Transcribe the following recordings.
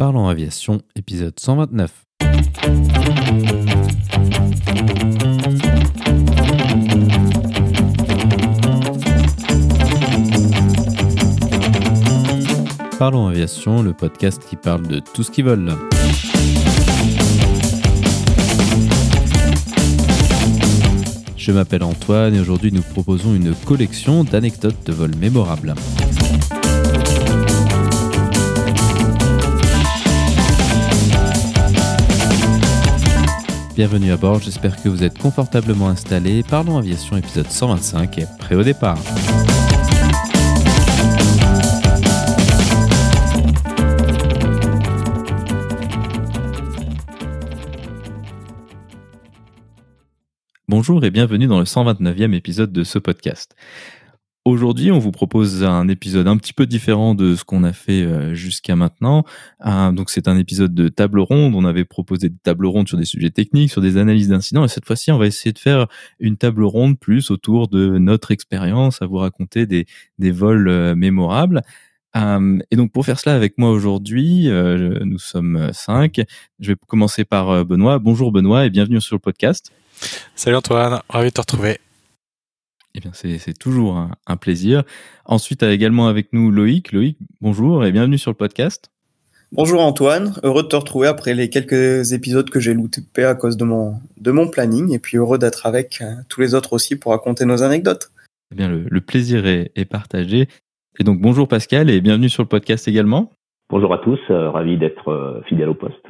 Parlons aviation, épisode 129. Parlons aviation, le podcast qui parle de tout ce qui vole. Je m'appelle Antoine et aujourd'hui nous proposons une collection d'anecdotes de vol mémorables. Bienvenue à bord, j'espère que vous êtes confortablement installés. Parlons Aviation épisode 125 est prêt au départ. Bonjour et bienvenue dans le 129e épisode de ce podcast. Aujourd'hui, on vous propose un épisode un petit peu différent de ce qu'on a fait euh, jusqu'à maintenant. Euh, donc, c'est un épisode de table ronde. On avait proposé des tables rondes sur des sujets techniques, sur des analyses d'incidents. Et cette fois-ci, on va essayer de faire une table ronde plus autour de notre expérience, à vous raconter des, des vols euh, mémorables. et donc, pour faire cela avec moi aujourd'hui, nous sommes cinq. Je vais commencer par Benoît. Bonjour Benoît et bienvenue sur le podcast. Salut Antoine, ravi de te retrouver. Eh bien, c'est toujours un, plaisir. Ensuite, également avec nous Loïc. Loïc, bonjour et bienvenue sur le podcast. Bonjour Antoine, heureux de te retrouver après les quelques épisodes que j'ai loupés à cause de mon, de mon planning et puis heureux d'être avec euh, tous les autres aussi pour raconter nos anecdotes. Eh bien, le, plaisir est, partagé. Et donc, bonjour Pascal et bienvenue sur le podcast également. Bonjour à tous, euh, ravi d'être euh, fidèle au poste.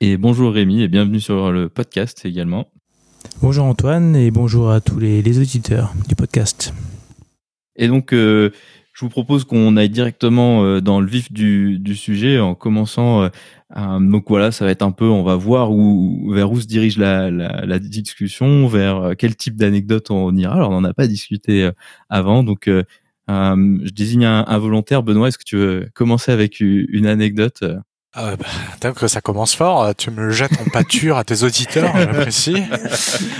Et bonjour Rémi et bienvenue sur le podcast également. Bonjour Antoine et bonjour à tous les, auditeurs du podcast. Et donc, euh, je vous propose qu'on aille directement euh, dans le vif du, sujet en commençant. Euh, donc voilà, ça va être un peu, on va voir où, vers où se dirige la, discussion, vers quel type d'anecdote on ira. Alors, on n'en a pas discuté avant, donc je désigne un, un volontaire. Benoît, est-ce que tu veux commencer avec une anecdote ah bah, que ça commence fort. Tu me jettes en pâture à tes auditeurs, j'apprécie.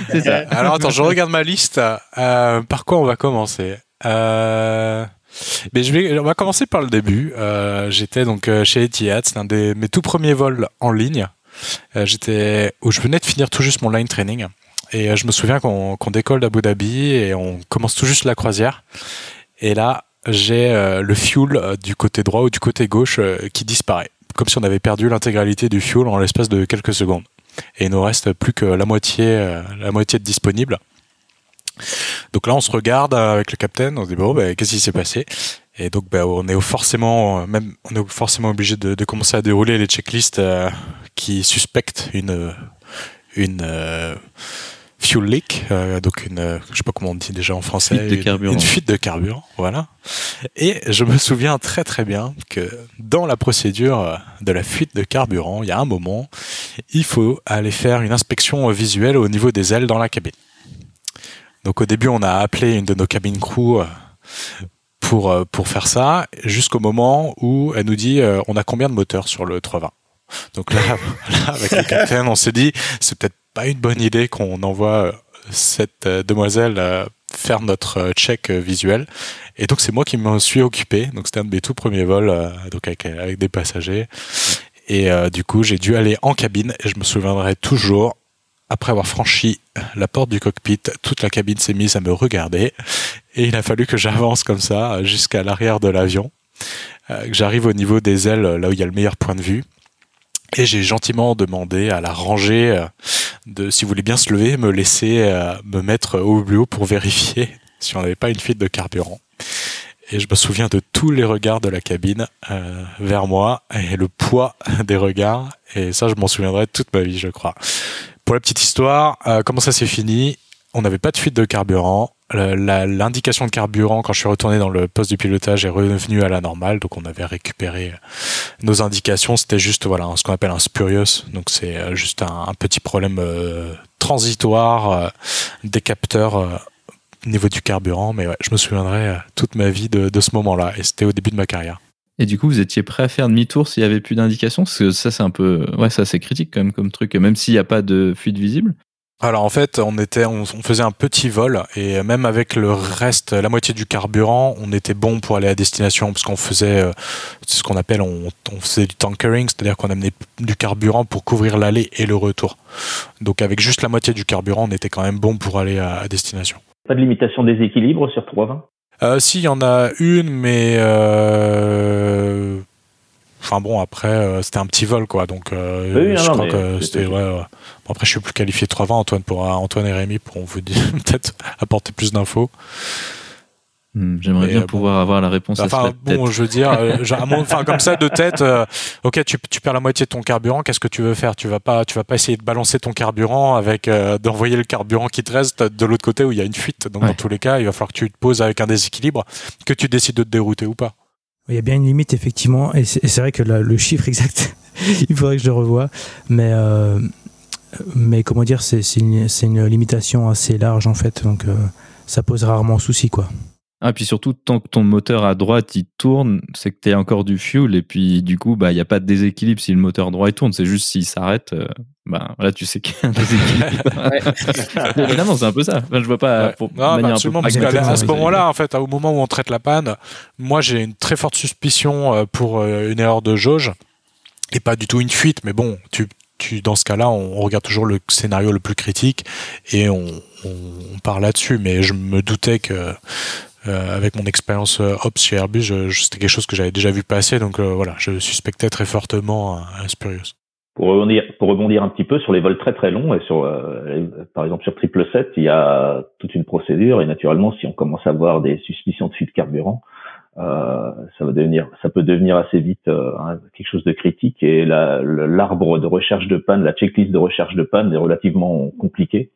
Alors attends, je regarde ma liste. Euh, par quoi on va commencer? Euh... Mais je vais, on va commencer par le début. Euh, j'étais donc euh, chez Etihad, c'est un des mes tout premiers vols en ligne. Euh, j'étais où je venais de finir tout juste mon line training et je me souviens qu'on décolle d'Abu Dhabi et on commence tout juste la croisière. Et là, j'ai le fuel du côté droit ou du côté gauche qui disparaît comme si on avait perdu l'intégralité du fuel en l'espace de quelques secondes. Et il nous reste plus que la moitié, euh, la moitié de disponible. Donc là, on se regarde avec le capitaine, on se dit bon, ben, qu'est-ce qui s'est passé? Et donc, ben, on est forcément, même, on est forcément obligé de, commencer à dérouler les checklists euh, qui suspectent une, une euh, fuel leak, euh, donc une, euh, je sais pas comment on dit déjà en français, fuite de carburant. Une, fuite de carburant, voilà. Et je me souviens très très bien que dans la procédure euh, de la fuite de carburant, il y a un moment, il faut aller faire une inspection visuelle au niveau des ailes dans la cabine. Donc au début, on a appelé une de nos cabines crew pour pour faire ça, jusqu'au moment où elle nous dit on a combien de moteurs sur le 320. Donc là, là avec le capitaine, on s'est dit c'est peut-être pas une bonne idée qu'on envoie euh, cette euh, demoiselle euh, faire notre check visuel. Et donc c'est moi qui m'en suis occupé. Donc c'était un de mes tout premiers vols, donc avec, avec, des passagers. Et du coup j'ai dû aller en cabine et je me souviendrai toujours. Après avoir franchi la porte du cockpit, toute la cabine s'est mise à me regarder et il a fallu que j'avance comme ça jusqu'à l'arrière de l'avion, que j'arrive au niveau des ailes, là où il y a le meilleur point de vue. Et j'ai gentiment demandé à la rangée de, si vous voulez bien se lever, me laisser euh, me mettre au haut pour vérifier si on n'avait pas une fuite de carburant. Et je me souviens de tous les regards de la cabine euh, vers moi et le poids des regards. Et ça, je m'en souviendrai toute ma vie, je crois. Pour la petite histoire, euh, comment ça s'est fini? On n'avait pas de fuite de carburant l'indication de carburant quand je suis retourné dans le poste du pilotage est revenue à la normale. Donc on avait récupéré nos indications. C'était juste voilà ce qu'on appelle un spurious. Donc c'est euh, juste un, petit problème euh, transitoire euh, des capteurs au niveau du carburant. Mais ouais, je me souviendrai toute ma vie de, ce moment là et c'était au début de ma carrière. Et du coup, vous étiez prêt à faire demi-tour s'il y avait plus d'indications? Parce que ça, c'est un peu, ouais, ça c'est critique quand même comme truc, même s'il n'y a pas de fuite visible? Alors en fait, on était, on, faisait un petit vol et même avec le reste, la moitié du carburant, on était bon pour aller à destination parce qu'on faisait euh, ce qu'on appelle, on, faisait du tankering, c'est-à-dire qu'on amenait du carburant pour couvrir l'aller et le retour. Donc avec juste la moitié du carburant, on était quand même bon pour aller à, destination. Pas de limitation des équilibres sur 320 euh, Si, il y en a une, mais euh, Enfin bon, après, euh, c'était un petit vol, quoi. Donc, euh, je crois que c'était. Ouais, Bon, après, je suis plus qualifié de 320. Antoine, pour, Antoine et Rémi pourront vous dire, peut-être apporter plus d'infos. Hmm, j'aimerais bien pouvoir avoir la réponse enfin, à Bon, je veux dire, euh, enfin comme ça de tête, ok, tu, tu, perds la moitié de ton carburant. Qu'est-ce que tu veux faire? Tu vas pas, tu vas pas essayer de balancer ton carburant avec d'envoyer le carburant qui te reste de l'autre côté où il y a une fuite. Donc dans tous les cas, il va falloir que tu te poses avec un déséquilibre, que tu décides de te dérouter ou pas. Il y a bien une limite, effectivement, et c'est vrai que le chiffre exact, il faudrait que je le revoie, mais, euh, comment dire, c'est une, limitation assez large, en fait, donc euh, ça pose rarement souci, quoi. Ah, puis surtout, tant que ton moteur à droite il tourne, c'est que tu as encore du fuel, et puis du coup, bah, il n'y a pas de déséquilibre si le moteur droit tourne, c'est juste s'il s'arrête, euh, bah, là, tu sais qu'il y a un déséquilibre. Évidemment, c'est un peu ça. je vois pas. Pour non, bah, absolument, parce qu'à ce moment-là, en fait, au moment où on traite la panne, moi, j'ai une très forte suspicion euh, pour euh, une erreur de jauge, et pas du tout une fuite, mais bon, tu, tu, dans ce cas-là, on regarde toujours le scénario le plus critique et on, on, on part là-dessus. Mais je me doutais que euh, avec mon expérience euh, Ops chez Airbus, c'était quelque chose que j'avais déjà vu passer, donc euh, voilà, je suspectais très fortement un Spurious. Pour rebondir, pour rebondir un petit peu sur les vols très très longs et sur, par exemple sur triple 7, il y a toute une procédure et naturellement, si on commence à avoir des suspicions de fuite de carburant, euh, ça va devenir, ça peut devenir assez vite hein, quelque chose de critique et l'arbre de recherche de panne, la checklist de recherche de panne est relativement compliquée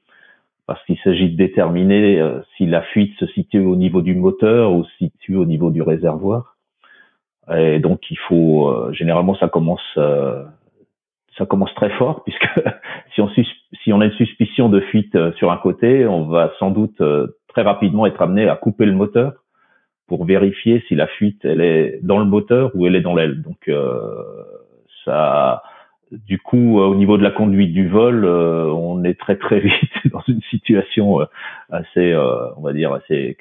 parce qu'il s'agit de déterminer euh, si la fuite se situe au niveau du moteur ou se situe au niveau du réservoir. Et donc il faut euh, généralement ça commence euh, ça commence très fort puisque si on si on a une suspicion de fuite sur un côté, on va sans doute très rapidement être amené à couper le moteur pour vérifier si la fuite elle est dans le moteur ou elle est dans l'aile. Donc ça du coup, euh, au niveau de la conduite du vol, euh, on est très très vite dans une situation euh, assez, on va dire assez,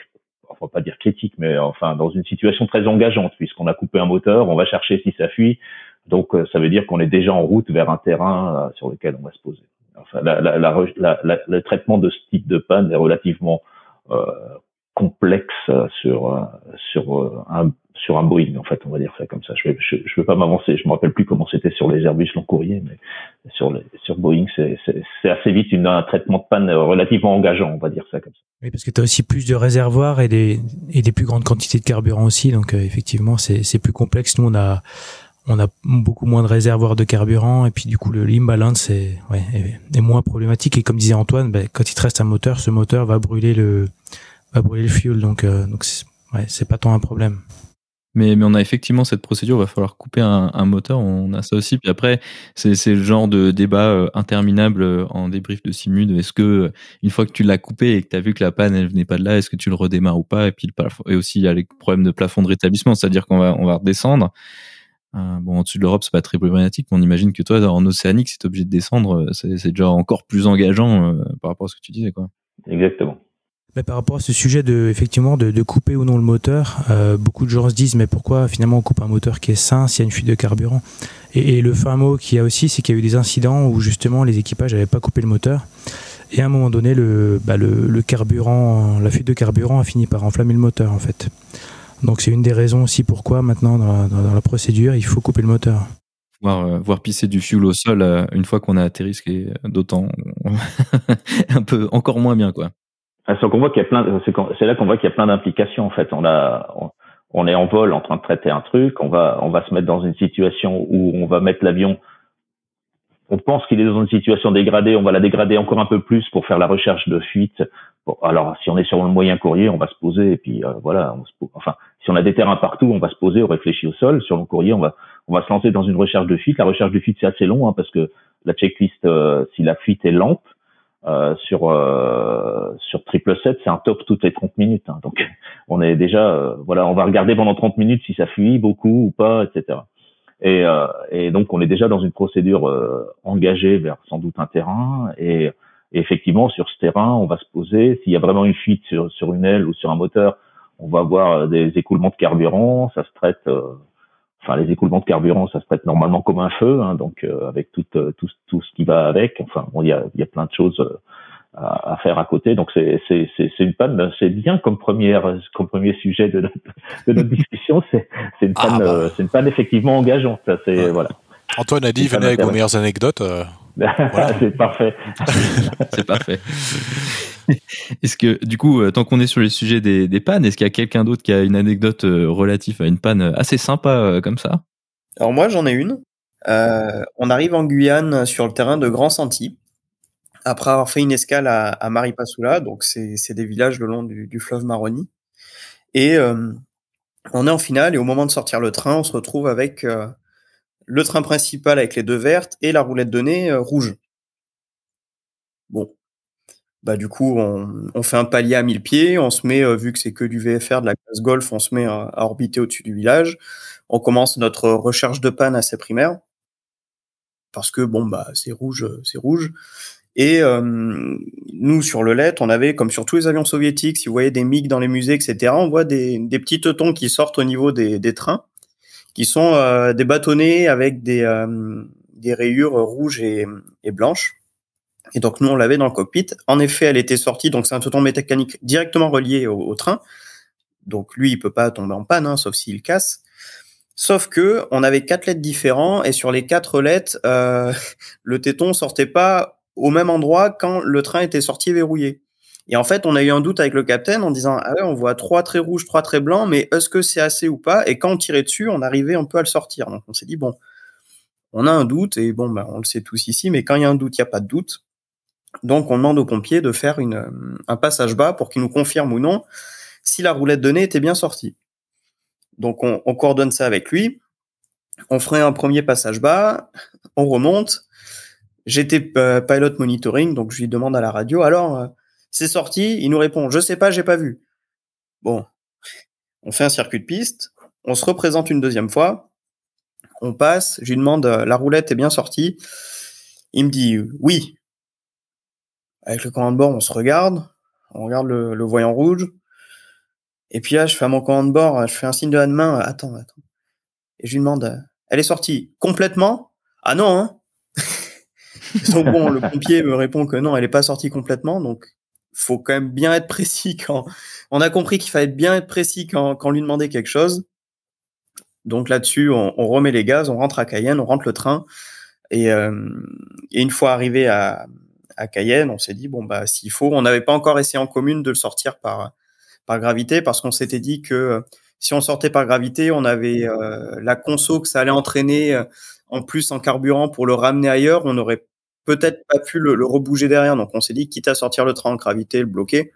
enfin pas dire critique, mais enfin dans une situation très engageante puisqu'on a coupé un moteur, on va chercher si ça fuit, donc ça veut dire qu'on est déjà en route vers un terrain sur lequel on va se poser. Enfin, la, la, la, le traitement de ce type de panne est relativement complexe sur sur un sur un Boeing, en fait, on va dire ça comme ça. Je ne je, je veux pas m'avancer, je me rappelle plus comment c'était sur les Airbus long courrier, mais sur, les, sur Boeing, c'est assez vite une, un traitement de panne relativement engageant, on va dire ça comme ça. Oui, parce que tu as aussi plus de réservoirs et des, et des plus grandes quantités de carburant aussi, donc euh, effectivement, c'est plus complexe. Nous, on a, on a beaucoup moins de réservoirs de carburant, et puis du coup, le imbalance est, ouais, moins problématique. Et comme disait Antoine, ben, quand il te reste un moteur, ce moteur va brûler le, va brûler le fuel, donc, euh, donc ouais, c'est pas tant un problème. Mais, mais on a effectivement cette procédure, il va falloir couper un, moteur, on a ça aussi. Puis après, c'est le genre de débat euh, interminable euh, en débrief de Simude. Est-ce que, une fois que tu l'as coupé et que tu as vu que la panne, elle venait pas de là, est-ce que tu le redémarres ou pas? Et puis, et aussi, il y a les problèmes de plafond de rétablissement, c'est-à-dire qu'on va, on va redescendre. Euh, bon, au-dessus de l'Europe, c'est pas très problématique, mais on imagine que toi, en océanique, si tu es obligé de descendre, c'est déjà encore plus engageant par rapport à ce que tu disais. Quoi. Exactement par rapport à ce sujet de effectivement de, de couper ou non le moteur, euh, beaucoup de gens se disent mais pourquoi finalement on coupe un moteur qui est sain s'il y a une fuite de carburant? Et, et, le fin mot qu'il y a aussi, c'est qu'il y a eu des incidents où justement les équipages n'avaient pas coupé le moteur et à un moment donné le, bah, le, le, carburant, la fuite de carburant a fini par enflammer le moteur en fait. Donc c'est une des raisons aussi pourquoi maintenant dans la, dans la procédure il faut couper le moteur. Voir, euh, voir, pisser du fuel au sol euh, une fois qu'on a atterri, ce qui est d'autant un peu encore moins bien quoi. Ah, c'est voit qu'il y a plein, c'est là qu'on voit qu'il y a plein d'implications en fait. On a, on, est en vol en train de traiter un truc, on va, on va se mettre dans une situation où on va mettre l'avion. On pense qu'il est dans une situation dégradée, on va la dégrader encore un peu plus pour faire la recherche de fuite. Bon, alors si on est sur le moyen courrier, on va se poser et puis euh, voilà. On se, enfin, si on a des terrains partout, on va se poser, on réfléchit au sol. Sur le courrier, on va, on va se lancer dans une recherche de fuite. La recherche de fuite c'est assez long hein, parce que la checklist, euh, si la fuite est lente, euh, sur euh, sur triple 7 c'est un top toutes les 30 minutes hein. donc on est déjà euh, voilà on va regarder pendant 30 minutes si ça fuit beaucoup ou pas etc et, et donc on est déjà dans une procédure engagée vers sans doute un terrain et Et effectivement, sur ce terrain, on va se poser, s'il y a vraiment une fuite sur, sur une aile ou sur un moteur, on va avoir des écoulements de carburant, ça se traite, enfin les écoulements de carburant, ça se traite normalement comme un feu, hein, donc avec tout, tout, tout ce qui va avec. Enfin, bon, il y a, il y a plein de choses à, faire à côté. Donc c'est c'est c'est une panne. C'est bien comme première comme premier sujet de notre, de notre discussion. C'est c'est une ah, panne bah. c'est une panne effectivement engageante. C'est voilà. Antoine a dit venez avec vos meilleures anecdotes. Euh, c'est parfait. c'est parfait. Est-ce que, du coup, euh, tant qu'on est sur les sujets des, pannes, est-ce qu'il y a quelqu'un d'autre qui a une anecdote euh, relative à une panne assez sympa comme ça? Alors moi, j'en ai une. on arrive en Guyane sur le terrain de Grand Santi après avoir fait une escale à, à Maripasoula, donc c'est des villages le long du, fleuve Maroni. Et euh, on est en finale et au moment de sortir le train, on se retrouve avec euh, le train principal avec les deux vertes et la roulette de nez euh, rouge. Bon, bah du coup on, on, fait un palier à 1000 pieds, on se met vu que c'est que du VFR de la classe golf, on se met à, orbiter au-dessus du village. On commence notre recherche de panne assez primaire parce que bon bah c'est rouge, c'est rouge. Et euh, nous, sur le LED, on avait, comme sur tous les avions soviétiques, si vous voyez des MiG dans les musées, etc., on voit des, des petits teutons qui sortent au niveau des, des trains, qui sont euh, des bâtonnets avec des, euh, des rayures rouges et, et, blanches. Et donc, nous, on l'avait dans le cockpit. En effet, elle était sortie, donc c'est un teuton mécanique directement relié au, train. Donc, lui, il peut pas tomber en panne, hein, sauf s'il casse. Sauf que on avait quatre lettres différents et sur les quatre lettres, euh, le téton sortait pas au même endroit quand le train était sorti verrouillé. Et en fait, on a eu un doute avec le capitaine en disant ah on voit trois traits rouges, trois traits blancs, mais est-ce que c'est assez ou pas? Et quand on tirait dessus, on arrivait un peu à le sortir. Donc on s'est dit bon, on a un doute et bon ben on le sait tous ici, mais quand il y a un doute, il n'y a pas de doute. Donc on demande aux pompiers de faire une, un passage bas pour qu'ils nous confirment ou non si la roulette nez était bien sortie. Donc on, on coordonne ça avec lui. On ferait un premier passage bas, on remonte, J'étais euh, pilot monitoring, donc je lui demande à la radio, alors, euh, c'est sorti? Il nous répond, je sais pas, j'ai pas vu. Bon, on fait un circuit de piste, on se représente une deuxième fois, on passe, je lui demande, euh, la roulette est bien sortie? Il me dit, oui. Avec le commande bord, on se regarde, on regarde le, voyant rouge, et puis là, je fais à mon commande bord, je fais un signe de la main, attends, attends. Et je lui demande, elle est sortie complètement? Ah non, hein. Donc bon, le pompier me répond que non, elle n'est pas sortie complètement, donc faut quand même bien être précis quand on a compris qu'il fallait bien être précis quand, quand on lui demandait quelque chose. Donc là-dessus, on, on, remet les gaz, on rentre à Cayenne, on rentre le train, et, euh, et une fois arrivé à, à Cayenne, on s'est dit bon bah s'il faut, on n'avait pas encore essayé en commune de le sortir par gravité parce qu'on s'était dit que si on sortait par gravité, on avait euh, la conso que ça allait entraîner euh, en plus en carburant pour le ramener ailleurs, on aurait peut-être pas pu le, rebouger derrière. Donc on s'est dit, quitte à sortir le train en gravité, le bloquer,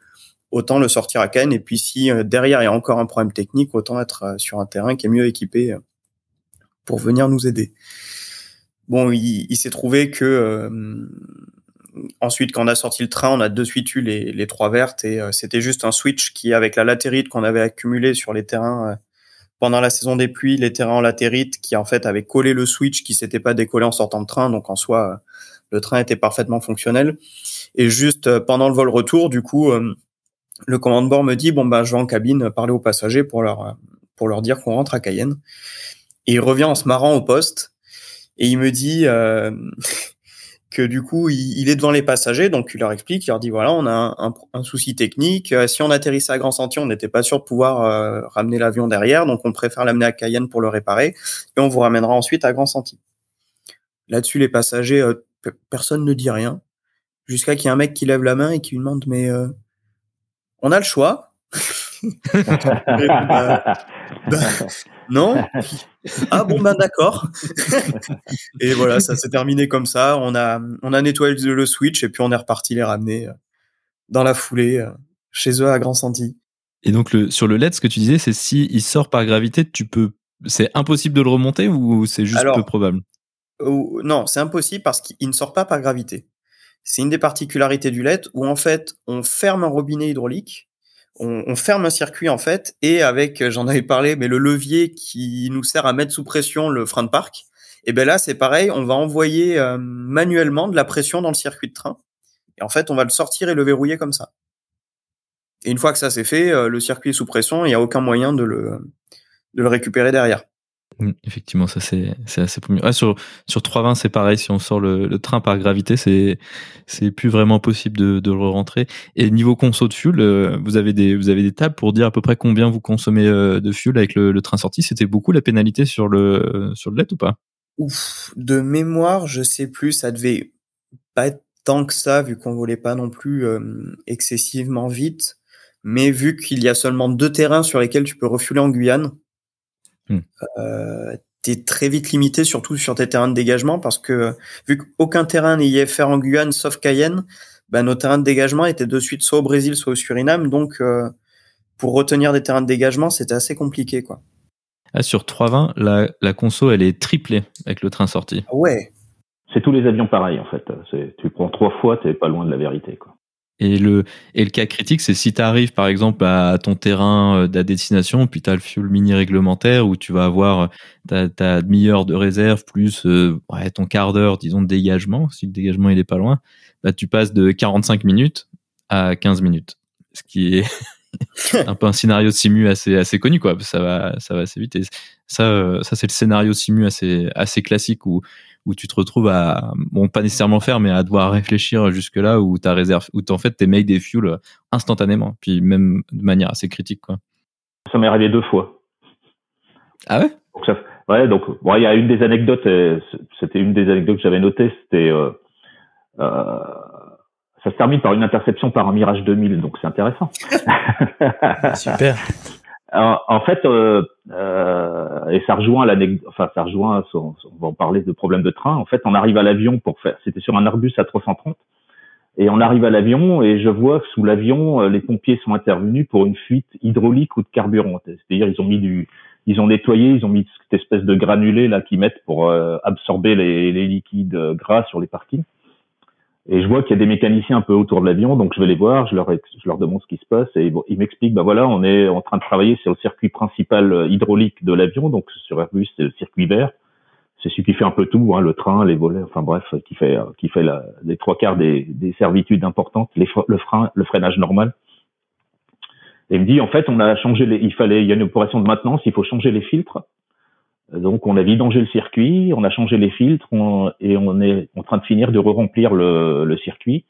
autant le sortir à Cannes. Et puis si euh, derrière il y a encore un problème technique, autant être euh, sur un terrain qui est mieux équipé euh, pour venir nous aider. Bon, il, s'est trouvé que euh, ensuite, quand on a sorti le train, on a de suite eu les, trois vertes et c'était juste un switch qui, avec la latérite qu'on avait accumulée sur les terrains pendant la saison des pluies, les terrains en latérite qui en fait avait collé le switch qui s'était pas décollé en sortant de train. Donc en soi, le train était parfaitement fonctionnel. Et juste euh, pendant le vol retour, du coup, euh, le commande bord me dit bon ben je vais en cabine parler aux passagers pour leur euh, pour leur dire qu'on rentre à Cayenne. Et il revient en se marrant au poste et il me dit euh, que du coup il, est devant les passagers, donc il leur explique, il leur dit voilà on a un, souci technique, si on atterrissait à Grand Sentier, on n'était pas sûr de pouvoir euh, ramener l'avion derrière, donc on préfère l'amener à Cayenne pour le réparer et on vous ramènera ensuite à Grand Sentier. Là-dessus les passagers euh, personne ne dit rien, jusqu'à qu'il y ait un mec qui lève la main et qui lui demande mais euh, on a le choix. non. Ah bon ben d'accord. et voilà, ça s'est terminé comme ça. On a on a nettoyé le switch et puis on est reparti les ramener euh, dans la foulée euh, chez eux à Grand Santi. Et donc le, sur le LED, ce que tu disais, c'est si il sort par gravité, tu peux, c'est impossible de le remonter ou c'est juste Alors, peu probable? non, c'est impossible parce qu'il ne sort pas par gravité. C'est une des particularités du LED où en fait on ferme un robinet hydraulique, on, ferme un circuit en fait, et avec, j'en avais parlé, mais le levier qui nous sert à mettre sous pression le frein de parc, et ben là c'est pareil, on va envoyer euh, manuellement de la pression dans le circuit de train Et en fait, on va le sortir et le verrouiller comme ça. Et une fois que ça c'est fait, euh, le circuit est sous pression, il n'y a aucun moyen de le, de le récupérer derrière. Effectivement, ça c'est assez ah, sur sur 320, c'est pareil. Si on sort le, train par gravité, c'est c'est plus vraiment possible de, de le rentrer. Et niveau conso de fuel, euh, vous avez des vous avez des tables pour dire à peu près combien vous consommez euh, de fuel avec le, train sorti. C'était beaucoup la pénalité sur le sur le LED ou pas? Ouf, de mémoire, je sais plus. Ça devait pas être tant que ça, vu qu'on volait pas non plus euh, excessivement vite. Mais vu qu'il y a seulement deux terrains sur lesquels tu peux refueler en Guyane, hmm. euh, tu es très vite limité, surtout sur tes terrains de dégagement, parce que vu qu'aucun terrain n'est IFR en Guyane sauf Cayenne, bah, nos terrains de dégagement étaient de suite soit au Brésil, soit au Suriname. Donc, euh, pour retenir des terrains de dégagement, c'était assez compliqué. quoi. Ah, sur 320, la, la conso, elle est triplée avec le train sorti. Ouais. C'est tous les avions pareils, en fait. Tu prends trois fois, tu pas loin de la vérité. Quoi. Et le, et le cas critique, c'est si tu arrives par exemple à ton terrain euh, de destination, puis tu as le fuel mini réglementaire où tu vas avoir ta, ta demi-heure de réserve plus euh, ouais, ton quart d'heure, disons, de dégagement. Si le dégagement il est pas loin, bah, tu passes de 45 minutes à 15 minutes. Ce qui est un peu un scénario de simu assez, assez connu, quoi. Ça va, ça va assez vite. Et ça, euh, ça c'est le scénario simu assez, assez classique où où tu te retrouves à, bon, pas nécessairement faire, mais à devoir réfléchir jusque là où ta réserve, où en fait t'es made des fuels instantanément, puis même de manière assez critique, quoi. Ça m'est arrivé deux fois. Ah ouais? Donc ça, ouais, donc, bon, il y a une des anecdotes, c'était une des anecdotes que j'avais notées, c'était, euh, euh, ça se termine par une interception par un Mirage 2000, donc c'est intéressant. Super en fait, euh, euh, et ça rejoint l'anecdote, enfin ça rejoint, on va en parler de problème de train. En fait, on arrive à l'avion pour faire, c'était sur un Airbus à 330, et on arrive à l'avion et je vois que sous l'avion, euh, les pompiers sont intervenus pour une fuite hydraulique ou de carburant. C'est-à-dire ils ont mis du, ils ont nettoyé, ils ont mis cette espèce de granulé là qu'ils mettent pour euh, absorber les, les liquides gras sur les parkings. Et je vois qu'il y a des mécaniciens un peu autour de l'avion, donc je vais les voir, je leur, je leur demande ce qui se passe et ils m'expliquent, bah voilà, on est en train de travailler sur le circuit principal euh, hydraulique de l'avion, donc sur Airbus c'est le circuit vert, c'est celui qui fait un peu tout, hein, le train, les volets, enfin bref, qui fait euh, qui fait la, les trois quarts des, des servitudes importantes, le frein, le freinage normal. Et il me dit en fait on a changé les, il fallait, il y a une opération de maintenance, il faut changer les filtres donc on a vidangé le circuit, on a changé les filtres et on est en train de finir de re-remplir le, le, circuit.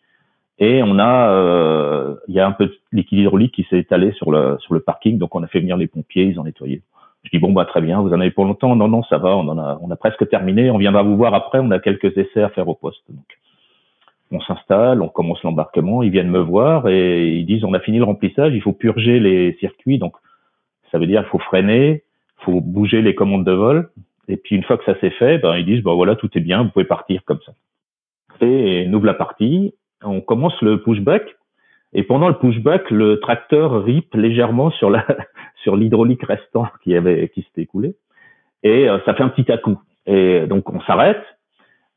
Et on a, euh, il y a un peu de liquide hydraulique qui s'est étalé sur le sur le parking, donc on a fait venir les pompiers, ils ont nettoyé. Je dis bon bah très bien, vous en avez pour longtemps Non non ça va, on en a on a presque terminé, on viendra vous voir après, on a quelques essais à faire au poste. Donc on s'installe, on commence l'embarquement, ils viennent me voir et ils disent on a fini le remplissage, il faut purger les circuits, donc ça veut dire il faut freiner, faut bouger les commandes de vol. Et puis une fois que ça s'est fait, ben ils disent ben voilà tout est bien, vous pouvez partir comme ça. Et nous la partie, on commence le pushback. Et pendant le pushback, le tracteur rip légèrement sur la sur l'hydraulique restant qui avait qui s'était écoulé. Et euh, ça fait un petit à-coup. Et donc on s'arrête.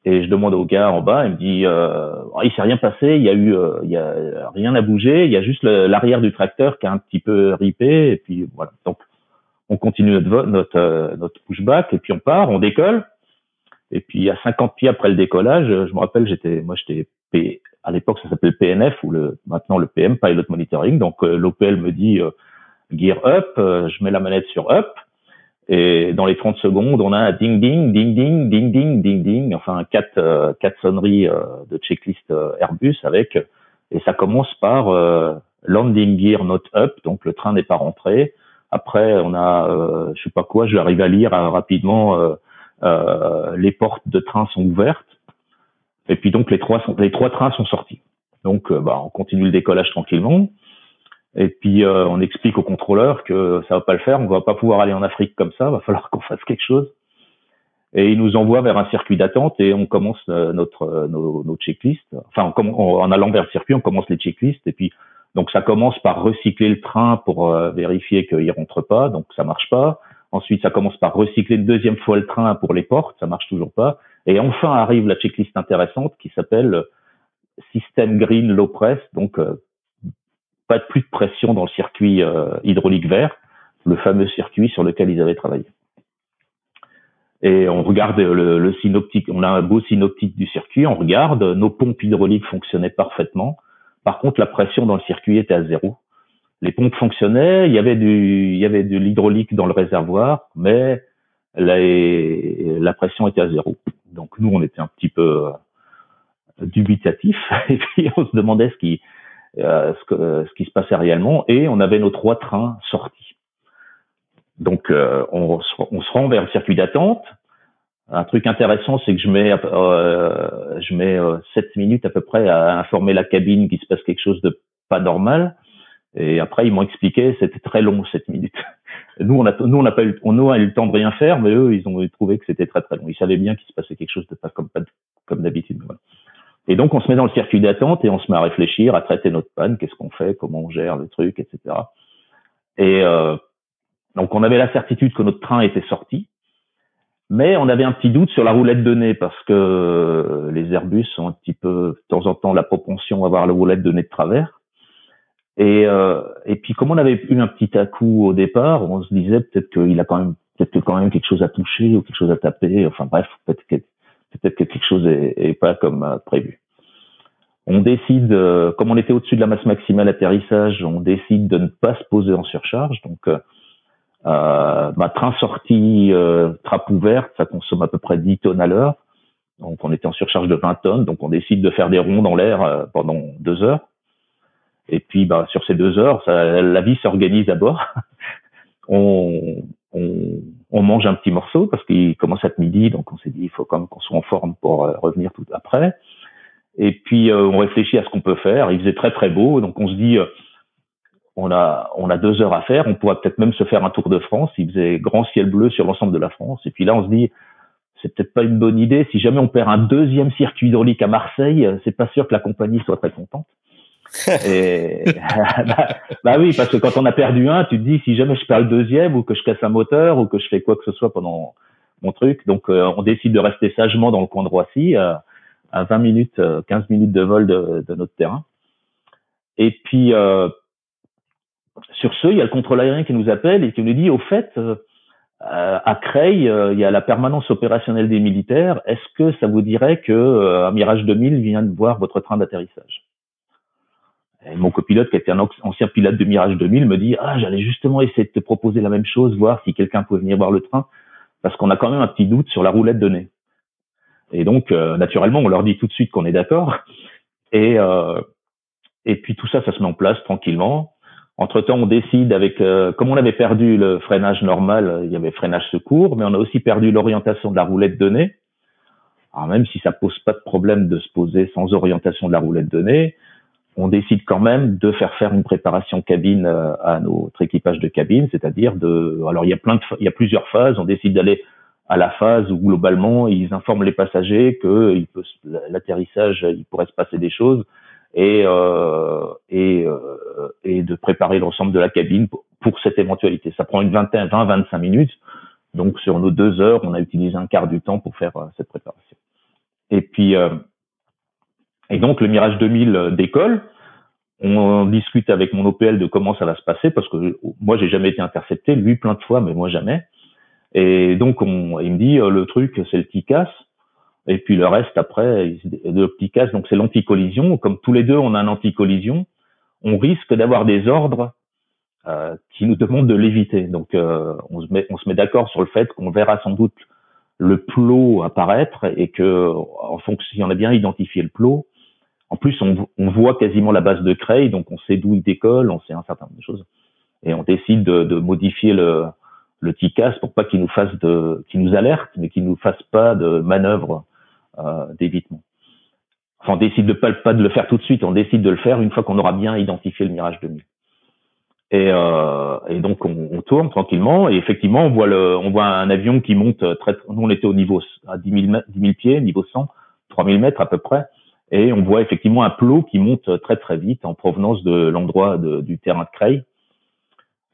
Et je demande au gars en bas, il me dit, euh, oh, il s'est rien passé, il y a eu, euh, il y a rien à bouger, il y a juste l'arrière du tracteur qui a un petit peu ripé, et puis voilà. Donc on continue notre, notre, euh, notre pushback et puis on part, on décolle. Et puis à 50 pieds après le décollage, je me rappelle, j'étais, moi j'étais à l'époque ça s'appelait PNF ou le maintenant le PM, Pilot Monitoring. Donc euh, l'OPL me dit euh, gear up, je mets la manette sur up. Et dans les 30 secondes, on a un ding ding ding ding ding ding ding ding, enfin quatre quatre sonneries de checklist Airbus avec et ça commence par landing gear not up, donc le train n'est pas rentré. Après, on a, euh, je sais pas quoi, je arrive à lire euh, rapidement. Euh, euh, les portes de train sont ouvertes. Et puis donc les trois sont, les trois trains sont sortis. Donc bah, on continue le décollage tranquillement. Et puis on explique au contrôleur que ça va pas le faire, on va pas pouvoir aller en Afrique comme ça, va falloir qu'on fasse quelque chose. Et il nous envoie vers un circuit d'attente et on commence notre nos, nos checklists. Enfin, en allant vers le circuit, on commence les checklists et puis donc ça commence par recycler le train pour euh, vérifier qu'il rentre pas, donc ça marche pas. Ensuite, ça commence par recycler une deuxième fois le train pour les portes, ça marche toujours pas. Et enfin arrive la checklist intéressante qui s'appelle euh, système green low press, donc euh, pas de plus de pression dans le circuit hydraulique vert, le fameux circuit sur lequel ils avaient travaillé. Et on regarde le, le, synoptique, on a un beau synoptique du circuit, on regarde, nos pompes hydrauliques fonctionnaient parfaitement. Par contre, la pression dans le circuit était à zéro. Les pompes fonctionnaient, il y avait de l'hydraulique dans le réservoir, mais la, pression était à zéro. Donc nous, on était un petit peu euh, dubitatif et puis on se demandait ce qui, euh, ce, qui se passait réellement et on avait nos trois trains sortis. Donc, euh, on, se rend vers le circuit d'attente. Un truc intéressant, c'est que je mets, euh, je mets euh, 7 minutes à peu près à informer la cabine qu'il se passe quelque chose de pas normal. Et après, ils m'ont expliqué, c'était très long, 7 minutes. Nous, on a, nous, on n'a pas eu, on a eu le temps de rien faire, mais eux, ils ont trouvé que c'était très très long. Ils savaient bien qu'il se passait quelque chose de pas comme, comme d'habitude. Et donc, on se met dans le circuit d'attente et on se met à réfléchir, à traiter notre panne, qu'est-ce qu'on fait, comment on gère le truc, etc. Et euh, donc on avait la certitude que notre train était sorti, mais on avait un petit doute sur la roulette de nez parce que les Airbus ont un petit peu de temps en temps la propension à avoir la roulette de nez de travers. Et, euh, et puis comme on avait eu un petit à-coup au départ, on se disait peut-être qu'il a quand même peut-être que quand même quelque chose à toucher ou quelque chose à taper. Enfin bref, peut-être que peut-être que quelque chose est, est pas comme euh, prévu. On décide, euh, comme on était au-dessus de la masse maximale atterrissage, on décide de ne pas se poser en surcharge. Donc euh, euh, bah, train sorti, euh, trappe ouverte, ça consomme à peu près 10 tonnes à l'heure. Donc on était en surcharge de 20 tonnes, donc on décide de faire des ronds dans l'air euh, pendant deux heures. Et puis bah, sur ces deux heures, ça, la vie s'organise à bord. on, on, on, mange un petit morceau parce qu'il commence à être midi, donc on s'est dit il faut quand même qu'on soit en forme pour euh, revenir tout après. Et puis euh, on réfléchit à ce qu'on peut faire. Il faisait très très beau, donc on se dit on a, on a deux heures à faire. On pourrait peut-être même se faire un tour de France. Il faisait grand ciel bleu sur l'ensemble de la France. Et puis là, on se dit, c'est peut-être pas une bonne idée. Si jamais on perd un deuxième circuit hydraulique à Marseille, c'est pas sûr que la compagnie soit très contente. Et, bah, bah, oui, parce que quand on a perdu un, tu te dis si jamais je perds le deuxième ou que je casse un moteur ou que je fais quoi que ce soit pendant mon truc, donc euh, on décide de rester sagement dans le coin de Roissy à, à 20 minutes, 15 euh, minutes de vol de, de notre terrain. Et puis euh, sur ce, il y a le contrôle aérien qui nous appelle et qui nous dit, au fait, euh, à Creil, euh, il y a la permanence opérationnelle des militaires. Est-ce que ça vous dirait que euh, un Mirage 2000 vient de voir votre train d'atterrissage? Et Mon copilote, qui était un ancien pilote de Mirage 2000, me dit, ah, j'allais justement essayer de te proposer la même chose, voir si quelqu'un pouvait venir voir le train, parce qu'on a quand même un petit doute sur la roulette nez. Et donc, naturellement, on leur dit tout de suite qu'on est d'accord. Et, et puis tout ça, ça se met en place tranquillement. Entre-temps, on décide avec, euh, comme on avait perdu le freinage normal, il y avait freinage secours, mais on a aussi perdu l'orientation de la roulette de nez. Alors même si ça pose pas de problème de se poser sans orientation de la roulette de nez, on décide quand même de faire faire une préparation cabine euh, à notre équipage de cabine, c'est-à-dire de, alors il y a plein de, il y a plusieurs phases. On décide d'aller à la phase où globalement ils informent les passagers que l'atterrissage, il pourrait se passer des choses et, euh, et, euh, et de préparer l'ensemble de la cabine pour, cette éventualité. Ça prend une vingtaine, 20-25 minutes. Donc sur nos deux heures, on a utilisé un quart du temps pour faire euh, cette préparation. Et puis et donc le Mirage 2000 euh, décolle. On discute avec mon OPL de comment ça va se passer parce que moi j'ai jamais été intercepté, lui plein de fois, mais moi jamais. Et donc on, il me dit le truc c'est le TICAS et puis le reste après de donc c'est l'anticollision. Comme tous les deux, on a un anticollision, on risque d'avoir des ordres euh, qui nous demandent de l'éviter. Donc euh, on se met, on se met d'accord sur le fait qu'on verra sans doute le plot apparaître et que en fonction, si on a bien identifié le plot, en plus on, on voit quasiment la base de Cray, donc on sait d'où il décolle, on sait un certain nombre de choses, et on décide de, de modifier le, le TICAS pour pas qu'il nous fasse de, qu'il nous alerte, mais qu'il nous fasse pas de manœuvre d'évitement. Enfin, on décide de pas, pas de le faire tout de suite, on décide de le faire une fois qu'on aura bien identifié le Mirage 2000. Et, euh, et donc on, tourne tranquillement et effectivement on voit le, on voit un avion qui monte très, nous on était au niveau à 10 000, 10 000 pieds, niveau 100, 3000 mètres à peu près, et on voit effectivement un plot qui monte très très vite en provenance de l'endroit du terrain de Creil.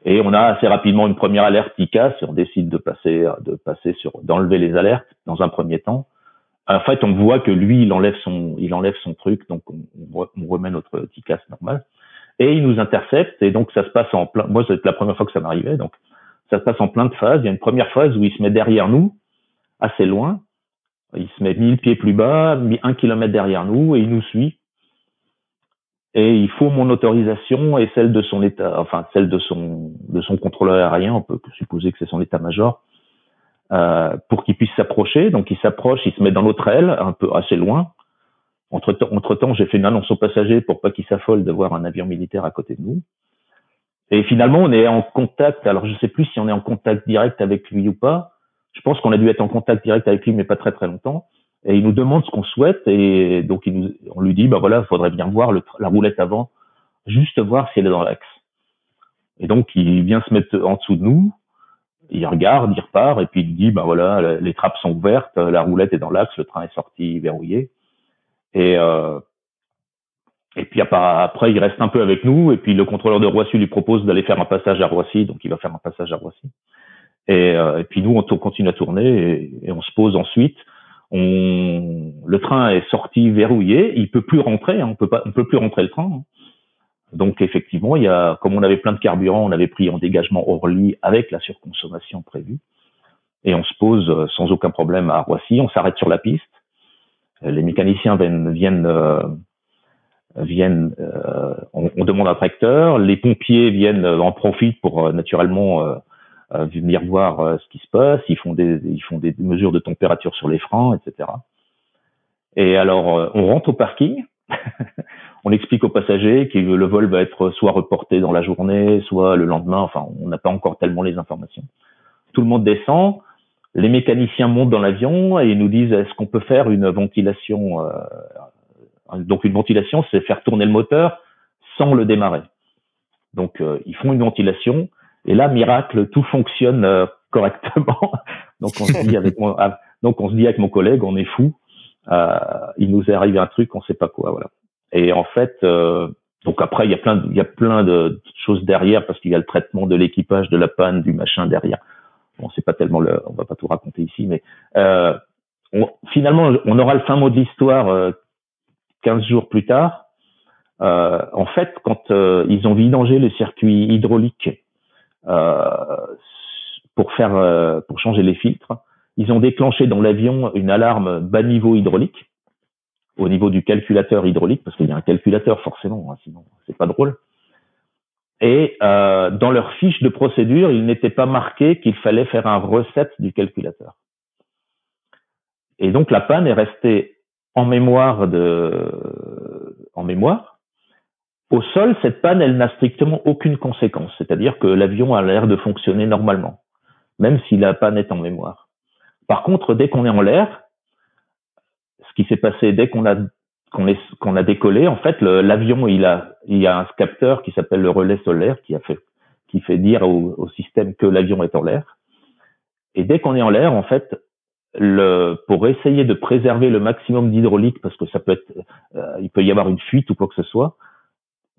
Et on a assez rapidement une première alerte ICAS et on décide de passer, de passer sur, d'enlever les alertes dans un premier temps en fait, on voit que lui, il enlève son, il enlève son truc, donc on, on remet notre casque normal. Et il nous intercepte, et donc ça se passe en plein. Moi, c'est la première fois que ça m'arrivait, donc ça se passe en plein de phases. Il y a une première phase où il se met derrière nous, assez loin. Il se met 1000 pieds plus bas, un kilomètre derrière nous et il nous suit. Et il faut mon autorisation et celle de son état, enfin celle de son de son contrôleur aérien. On peut supposer que c'est son état-major euh, pour qu'il puisse s'approcher. Donc il s'approche, il se met dans l'autre aile, un peu assez loin. Entre, entre temps, j'ai fait une annonce aux passagers pour pas qu'ils s'affolent de voir un avion militaire à côté de nous. Et finalement, on est en contact. Alors, je sais plus si on est en contact direct avec lui ou pas. Je pense qu'on a dû être en contact direct avec lui, mais pas très très longtemps. Et il nous demande ce qu'on souhaite, et donc il nous, on lui dit, bah voilà, il faudrait bien voir le, la roulette avant, juste voir si elle est dans l'axe. Et donc il vient se mettre en dessous de nous, il regarde, il repart, et puis il dit, bah voilà, les trappes sont ouvertes, la roulette est dans l'axe, le train est sorti verrouillé. Et euh, et puis après, il reste un peu avec nous, et puis le contrôleur de Roissy lui propose d'aller faire un passage à Roissy, donc il va faire un passage à Roissy. Et, euh, et puis nous, on continue à tourner, et, on se pose ensuite. Le train est sorti verrouillé, il peut plus rentrer, hein, on peut pas, on peut plus rentrer le train. Hein. Donc effectivement, il y a, comme on avait plein de carburant, on avait pris en dégagement Orly avec la surconsommation prévue, et on se pose euh, sans aucun problème à Roissy. On s'arrête sur la piste. Les mécaniciens viennent, viennent euh, viennent, euh, on, demande un tracteur, les pompiers viennent euh, en profitent pour euh, naturellement venir voir ce qui se passe, ils font des ils font des mesures de température sur les freins, etc. Et alors on rentre au parking, on explique aux passagers que le vol va être soit reporté dans la journée, soit le lendemain. Enfin, on n'a pas encore tellement les informations. Tout le monde descend, les mécaniciens montent dans l'avion et ils nous disent est-ce qu'on peut faire une ventilation donc une ventilation, c'est faire tourner le moteur sans le démarrer. Donc euh, ils font une ventilation et là miracle, tout fonctionne euh, correctement. donc on se dit avec mon, ah, donc on se dit avec mon collègue, on est fou. Euh, il nous est arrivé un truc, on sait pas quoi, voilà. Et en fait, donc après il y a plein, il y a plein de choses derrière parce qu'il y a le traitement de l'équipage, de la panne, du machin derrière. Bon, c'est pas tellement le, on va pas tout raconter ici, mais finalement on aura le fin mot de l'histoire 15 jours plus tard, euh, en fait, quand euh, ils ont vidangé le circuit hydraulique euh, pour faire euh, pour changer les filtres, ils ont déclenché dans l'avion une alarme bas niveau hydraulique au niveau du calculateur hydraulique parce qu'il y a un calculateur forcément, hein, sinon c'est pas drôle. Et euh, dans leur fiche de procédure, il n'était pas marqué qu'il fallait faire un reset du calculateur. Et donc la panne est restée en mémoire de, en mémoire. Au sol, cette panne, elle n'a strictement aucune conséquence. C'est-à-dire que l'avion a l'air de fonctionner normalement, même si la panne est en mémoire. Par contre, dès qu'on est en l'air, ce qui s'est passé dès qu'on a qu'on a décollé, en fait, l'avion il a il y a un capteur qui s'appelle le relais solaire qui a fait qui fait dire au, au système que l'avion est en l'air. Et dès qu'on est en l'air, en fait, le, pour essayer de préserver le maximum d'hydraulique, parce que ça peut être, euh, il peut y avoir une fuite ou quoi que ce soit.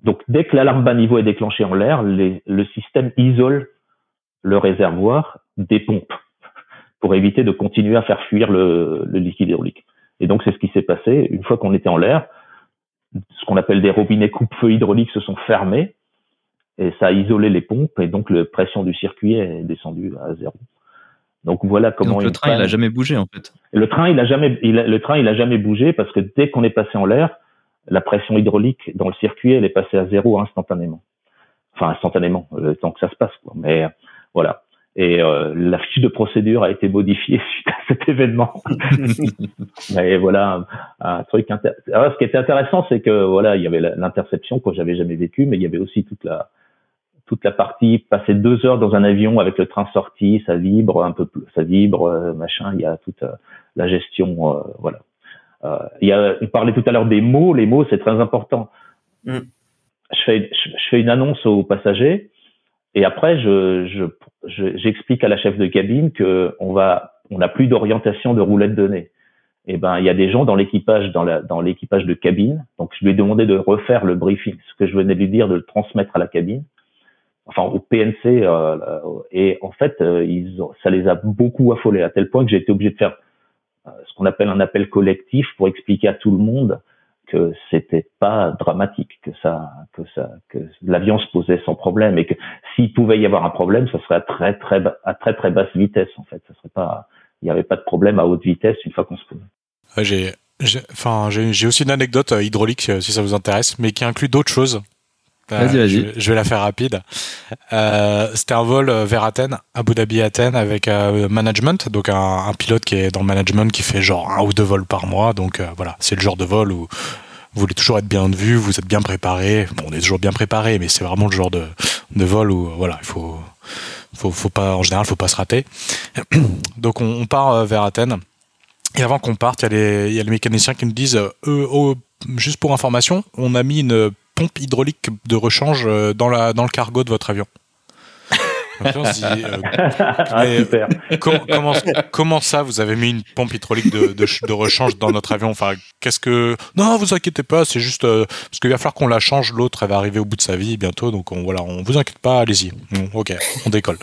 Donc, dès que l'alarme bas niveau est déclenchée en l'air, le système isole le réservoir des pompes pour éviter de continuer à faire fuir le, le liquide hydraulique. Et donc, c'est ce qui s'est passé. Une fois qu'on était en l'air, ce qu'on appelle des robinets coupe-feu hydrauliques se sont fermés et ça a isolé les pompes et donc la pression du circuit est descendue à zéro. Donc voilà comment. le train, il a jamais bougé en fait. Le train, il a jamais, il le train, il a jamais bougé parce que dès qu'on est passé en l'air, la pression hydraulique dans le circuit, elle est passée à zéro instantanément. Enfin instantanément, le temps que ça se passe. Quoi. Mais voilà. Et euh, la fiche de procédure a été modifiée suite à cet événement. Mais voilà, un, truc. Alors, ce qui était intéressant, c'est que voilà, il y avait l'interception que j'avais jamais vécu, mais il y avait aussi toute la toute la partie passer deux heures dans un avion avec le train sorti, ça vibre un peu plus, ça vibre, euh, machin. Il y a toute euh, la gestion, euh, voilà. il y a, on parlait tout à l'heure des mots. Les mots, c'est très important. Mm. Je fais, je, fais une annonce aux passagers et après, je, je, j'explique à la chef de cabine que on va, on n'a plus d'orientation de roulette nez. Et eh ben, il y a des gens dans l'équipage, dans la, dans l'équipage de cabine. Donc, je lui ai demandé de refaire le briefing, ce que je venais de lui dire, de le transmettre à la cabine enfin au PNC euh, et en fait euh, ils ça les a beaucoup affolés à tel point que j'ai été obligé de faire euh, ce qu'on appelle un appel collectif pour expliquer à tout le monde que c'était pas dramatique que ça que ça que l'avion se posait sans problème et que s'il pouvait y avoir un problème ce serait à très très à très très basse vitesse en fait ce serait pas il n'y avait pas de problème à haute vitesse une fois qu'on se posait. j'ai, j'ai aussi une anecdote hydraulique si ça vous intéresse, mais qui inclut d'autres choses. Vas-y, vas-y. Je, vais la faire rapide. Euh, C'était un vol vers Athènes, Abu Dhabi Athènes, avec euh, management, donc un, un, pilote qui est dans le management qui fait genre un ou deux vols par mois. Donc euh, voilà, c'est le genre de vol où vous voulez toujours être bien vu, vous êtes bien préparé. Bon, on est toujours bien préparé, mais c'est vraiment le genre de, de vol où voilà, il faut, faut, faut pas, en général, faut pas se rater. donc on, on part euh, vers Athènes. Et avant qu'on parte, il y, a les, y a les mécaniciens qui nous disent, euh, oh, juste pour information, on a mis une pompe hydraulique de rechange euh, dans, la, dans le cargo de votre avion. on se dit, euh, ah, super. comment, comment, ça, vous avez mis une pompe hydraulique de, de, de rechange dans notre avion? Enfin, qu'est-ce que Non, vous inquiétez pas, c'est juste euh, parce qu'il va falloir qu'on la change. L'autre, elle va arriver au bout de sa vie bientôt, donc on, voilà, on vous inquiète pas, allez-y. ok, on décolle.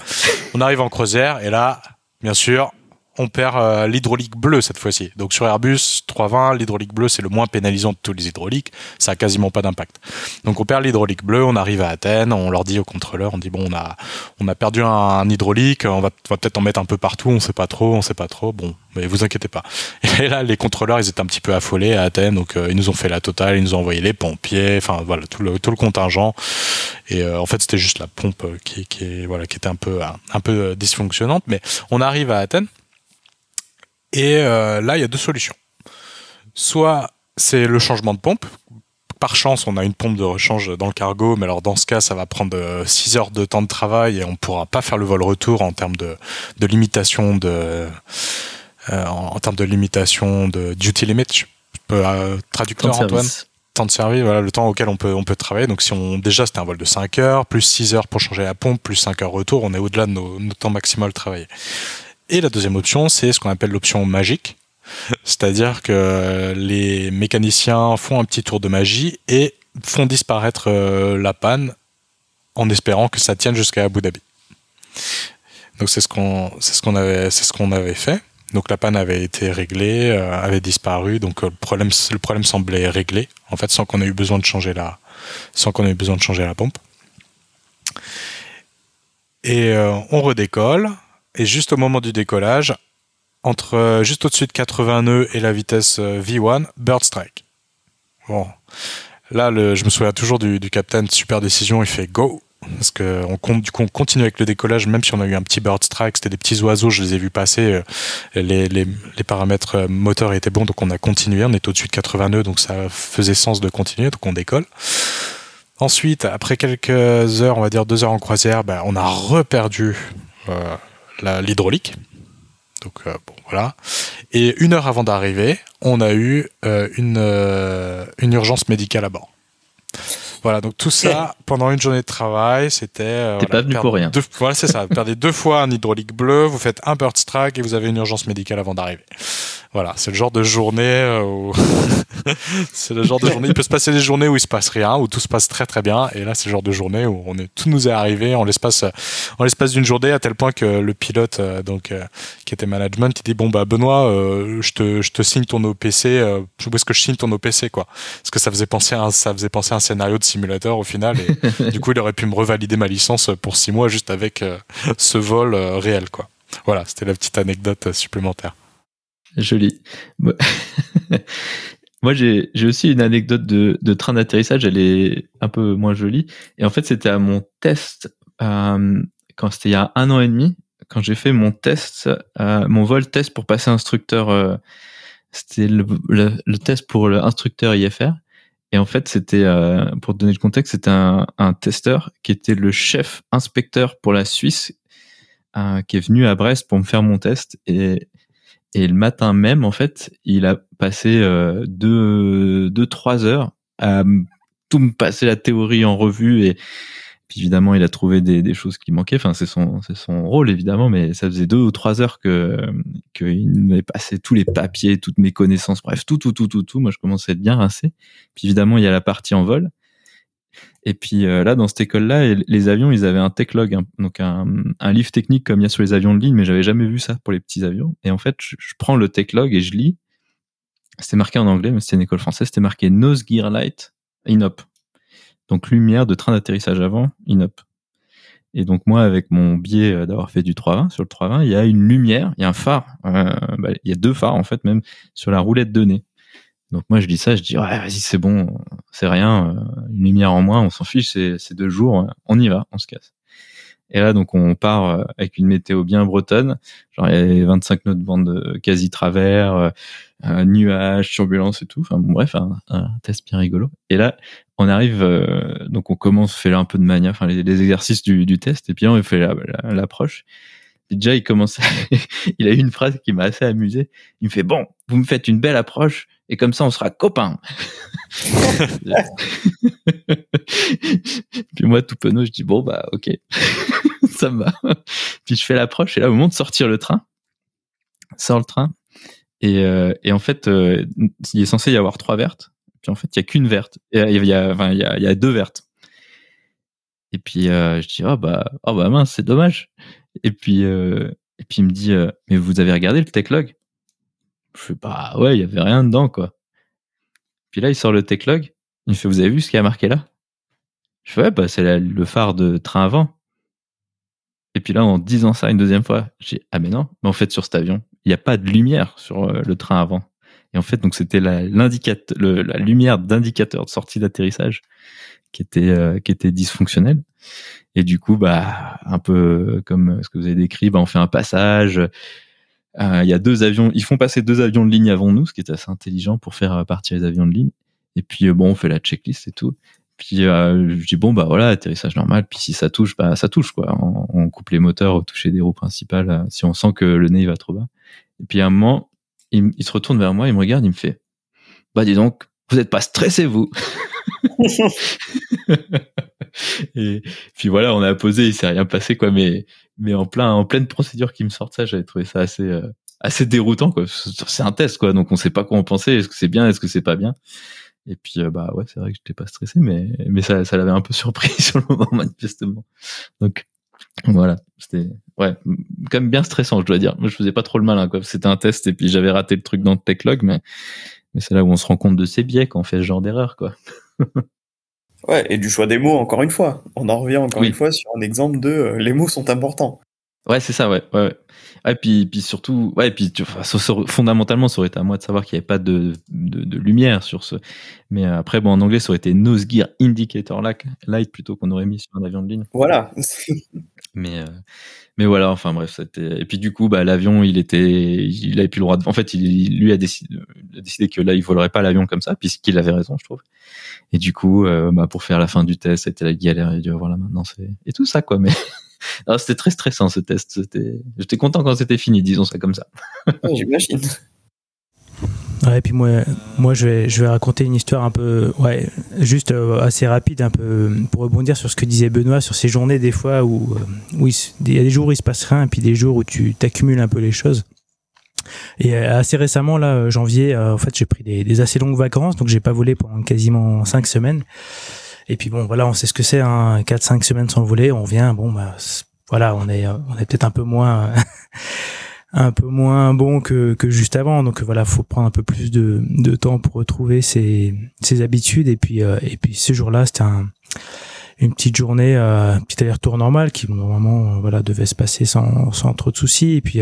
On arrive en croisière et là, bien sûr, on perd euh, l'hydraulique bleue cette fois-ci. Donc sur Airbus 320, l'hydraulique bleue c'est le moins pénalisant de tous les hydrauliques, ça a quasiment pas d'impact. Donc on perd l'hydraulique bleue, on arrive à Athènes, on leur dit au contrôleur, on dit bon on a on a perdu un, hydraulique, on va, peut-être en mettre un peu partout, on sait pas trop, on sait pas trop. Bon, mais vous inquiétez pas. Et là les contrôleurs ils étaient un petit peu affolés à Athènes, donc euh, ils nous ont fait la totale, ils nous ont envoyé les pompiers, enfin voilà tout le tout le contingent. Et euh, en fait c'était juste la pompe qui qui voilà qui était un peu un peu dysfonctionnante, mais on arrive à Athènes et euh, là, il y a deux solutions. Soit c'est le changement de pompe. Par chance, on a une pompe de rechange dans le cargo, mais alors dans ce cas, ça va prendre 6 euh, heures de temps de travail et on ne pourra pas faire le vol retour en termes de, de limitation de euh, en, termes de limitation de duty limit. Je peux euh, traducteur Antoine? temps de service, voilà le temps auquel on peut on peut travailler. Donc si on déjà c'était un vol de 5 heures, plus 6 heures pour changer la pompe, plus 5 heures retour, on est au-delà de nos, nos temps maximaux de travail. Et la deuxième option, c'est ce qu'on appelle l'option magique. C'est-à-dire que les mécaniciens font un petit tour de magie et font disparaître euh, la panne en espérant que ça tienne jusqu'à Abu Dhabi. Donc c'est ce qu'on c'est ce qu'on avait c'est ce qu'on avait fait. Donc la panne avait été réglée, euh, avait disparu, donc euh, le problème le problème semblait réglé en fait sans qu'on ait eu besoin de changer la sans qu'on ait eu besoin de changer la pompe. Et on redécolle et juste au moment du décollage, entre euh, juste au-dessus de 80 nœuds et la vitesse euh, V1, Bird Strike. Bon, là, je me souviens toujours du, du capitaine super décision, il fait go. Parce que on, du coup, on continue avec le décollage, même si on a eu un petit bird strike, c'était des petits oiseaux, je les ai vus passer, euh, les, paramètres moteurs étaient bons, donc on a continué, on est au-dessus de 80 nœuds, donc ça faisait sens de continuer, donc on décolle. Ensuite, après quelques heures, on va dire deux heures en croisière, ben, on a reperdu l'hydraulique. Donc euh, voilà. Et une heure avant d'arriver, on a eu euh, euh, une urgence médicale à bord. Voilà, donc tout ça pendant une journée de travail, c'était. Euh, T'es pas venu pour rien. voilà, c'est ça. Vous perdez deux fois un hydraulique bleu, vous faites un bird strike et vous avez une urgence médicale avant d'arriver. Voilà, c'est le genre de journée euh, où c'est le genre de journée. Il peut se passer des journées où il se passe rien, où tout se passe très très bien, et là c'est le genre de journée où on est tout nous est arrivé en l'espace en l'espace d'une journée à tel point que le pilote euh, donc euh, qui était management, il dit bon bah Benoît, je te je te signe ton OPC, où est-ce que je signe ton OPC quoi? Parce que ça faisait penser à un, ça faisait penser à un scénario de simulateur au final, et du coup il aurait pu me revalider ma licence pour six mois juste avec ce vol réel quoi. Voilà, c'était la petite anecdote supplémentaire. Joli. Moi, j'ai aussi une anecdote de, train d'atterrissage. Elle est un peu moins jolie. Et en fait, c'était à mon test, euh, quand c'était il y a un an et demi, quand j'ai fait mon test, euh, mon vol test pour passer instructeur. Euh, c'était le, test pour l'instructeur IFR. Et en fait, c'était, euh, pour donner le contexte, c'était un, un testeur qui était le chef inspecteur pour la Suisse, euh, qui est venu à Brest pour me faire mon test. Et et le matin même, en fait, il a passé euh, deux, deux, trois heures à tout me passer la théorie en revue et puis évidemment, il a trouvé des, des choses qui manquaient. Enfin, c'est son, c'est son rôle évidemment, mais ça faisait deux ou trois heures que qu'il m'avait passé tous les papiers, toutes mes connaissances, bref, tout, tout, tout, tout, tout. Moi, je commençais à être bien rincé. Puis évidemment, il y a la partie en vol. Et puis euh, là, dans cette école-là, les avions, ils avaient un tech-log, donc un, un, livre technique comme il y a sur les avions de ligne, mais j'avais jamais vu ça pour les petits avions. Et en fait, je, prends le tech-log et je lis. C'était marqué en anglais, mais c'était une école française. C'était marqué Nose Gear Light INOP. Donc lumière de train d'atterrissage avant INOP. Et donc moi, avec mon biais euh, d'avoir fait du 320, sur le 320, il y a une lumière, il y a un phare, euh, bah, il y a deux phares en fait même sur la roulette de nez. Donc moi je dis ça, je dis ouais vas-y c'est bon, c'est rien, euh, une lumière en moins, on s'en fiche, c'est deux jours, on y va, on se casse. Et là donc on part avec une météo bien bretonne, genre il y a 25 nœuds de bande quasi travers, un nuage, turbulence et tout. Enfin bon, bref, un, test bien rigolo. Et là, on arrive, euh, donc on commence, fait un peu de mania, enfin les, exercices du, test, et puis on fait l'approche. déjà, il commence, il a eu une phrase qui m'a assez amusé. Il me fait bon, vous me faites une belle approche, et comme ça, on sera copains. puis moi, tout penaud, je dis bon bah ok, ça me va. Puis je fais l'approche, et là, au moment de sortir le train, sort le train, et, euh, en fait, euh, il est censé y avoir trois vertes. Puis en fait, il y a qu'une verte. Et il y y a, y a deux vertes. Et puis euh, je dis oh bah oh bah mince, c'est dommage. Et puis euh, et puis il me dit mais vous avez regardé le techlog? Je fais bah ouais, il y avait rien dedans quoi. Puis là, il sort le techlog. Il me fait vous avez vu ce qui a marqué là? Je fais ouais bah c'est le phare de train avant. Et puis là, en disant ça une deuxième fois, j'ai ah mais non, mais en fait sur cet avion, il n'y a pas de lumière sur euh, le train avant. Et en fait, donc c'était la, la lumière d'indicateur de sortie d'atterrissage qui était euh, qui était dysfonctionnelle. Et du coup, bah un peu comme ce que vous avez décrit, bah, on fait un passage. Euh, il y a deux avions, ils font passer deux avions de ligne avant nous, ce qui est assez intelligent pour faire partir les avions de ligne. Et puis bon, on fait la checklist et tout. Puis euh, je dis bon bah voilà atterrissage normal. Puis si ça touche, bah ça touche quoi. On, coupe les moteurs au toucher des roues principales euh, si on sent que le nez va trop bas. Et puis à un moment, il, se retourne vers moi, il me regarde, il me fait bah dis donc, vous n'êtes pas stressé vous? et puis voilà, on a posé, il s'est rien passé quoi. Mais mais en plein en pleine procédure qui me sort ça, j'avais trouvé ça assez euh, assez déroutant quoi. C'est un test quoi, donc on sait pas quoi en penser. Est-ce que c'est bien, est-ce que c'est pas bien. Et puis, euh, bah ouais, c'est vrai que j'étais pas stressé, mais, mais ça, ça l'avait un peu surpris sur le moment, manifestement. Donc, voilà, c'était, ouais, quand même bien stressant, je dois dire. Moi, je faisais pas trop le malin, quoi. C'était un test et puis j'avais raté le truc dans le techlog, mais, mais c'est là où on se rend compte de ses biais quand on fait ce genre d'erreur, quoi. ouais, et du choix des mots, encore une fois. On en revient encore une fois sur un exemple de euh, les mots sont importants. Ouais, c'est ça, ouais. ouais, ouais. puis, puis surtout, ouais, puis fondamentalement, ça aurait été à moi de savoir qu'il n'y avait pas de, de, de, lumière sur ce. Mais euh, après, bon, en anglais, ça aurait été nose gear indicator light plutôt qu'on aurait mis sur un avion de ligne. Voilà. mais, euh, mais voilà, enfin bref, c'était. Et puis du coup, bah, l'avion, il était, il avait plus le droit de. En fait, lui a décidé, a décidé que là, il volerait pas l'avion comme ça, puisqu'il avait raison, je trouve. Et du coup, euh, bah, pour faire la fin du test, c'était la galère. Il dit, voilà, maintenant c'est et tout ça, quoi. Mais c'était très stressant ce test. J'étais content quand c'était fini, disons ça comme ça. J'imagine. Ouais, et puis moi, moi je, vais, je vais raconter une histoire un peu, ouais, juste euh, assez rapide, un peu pour rebondir sur ce que disait Benoît sur ces journées des fois où, euh, où il y a des jours où il se passe rien, et puis des jours où tu t'accumules un peu les choses. Et euh, assez récemment, là, janvier, en fait, j'ai pris des, des, assez longues vacances, donc j'ai pas volé pendant quasiment cinq semaines. Et puis bon, voilà, on sait ce que c'est, hein, 4-5 semaines sans voler, on vient, bon, bah, voilà, on est, on est peut-être un peu moins, un peu moins bon que, que juste avant. Donc voilà, faut prendre un peu plus de, de temps pour retrouver ses, ses habitudes. Et puis, euh, et puis ce jour-là, c'était un, une petite journée, euh, un petit aller-retour normal qui normalement, euh, voilà, devait se passer sans, sans trop de soucis. Et puis,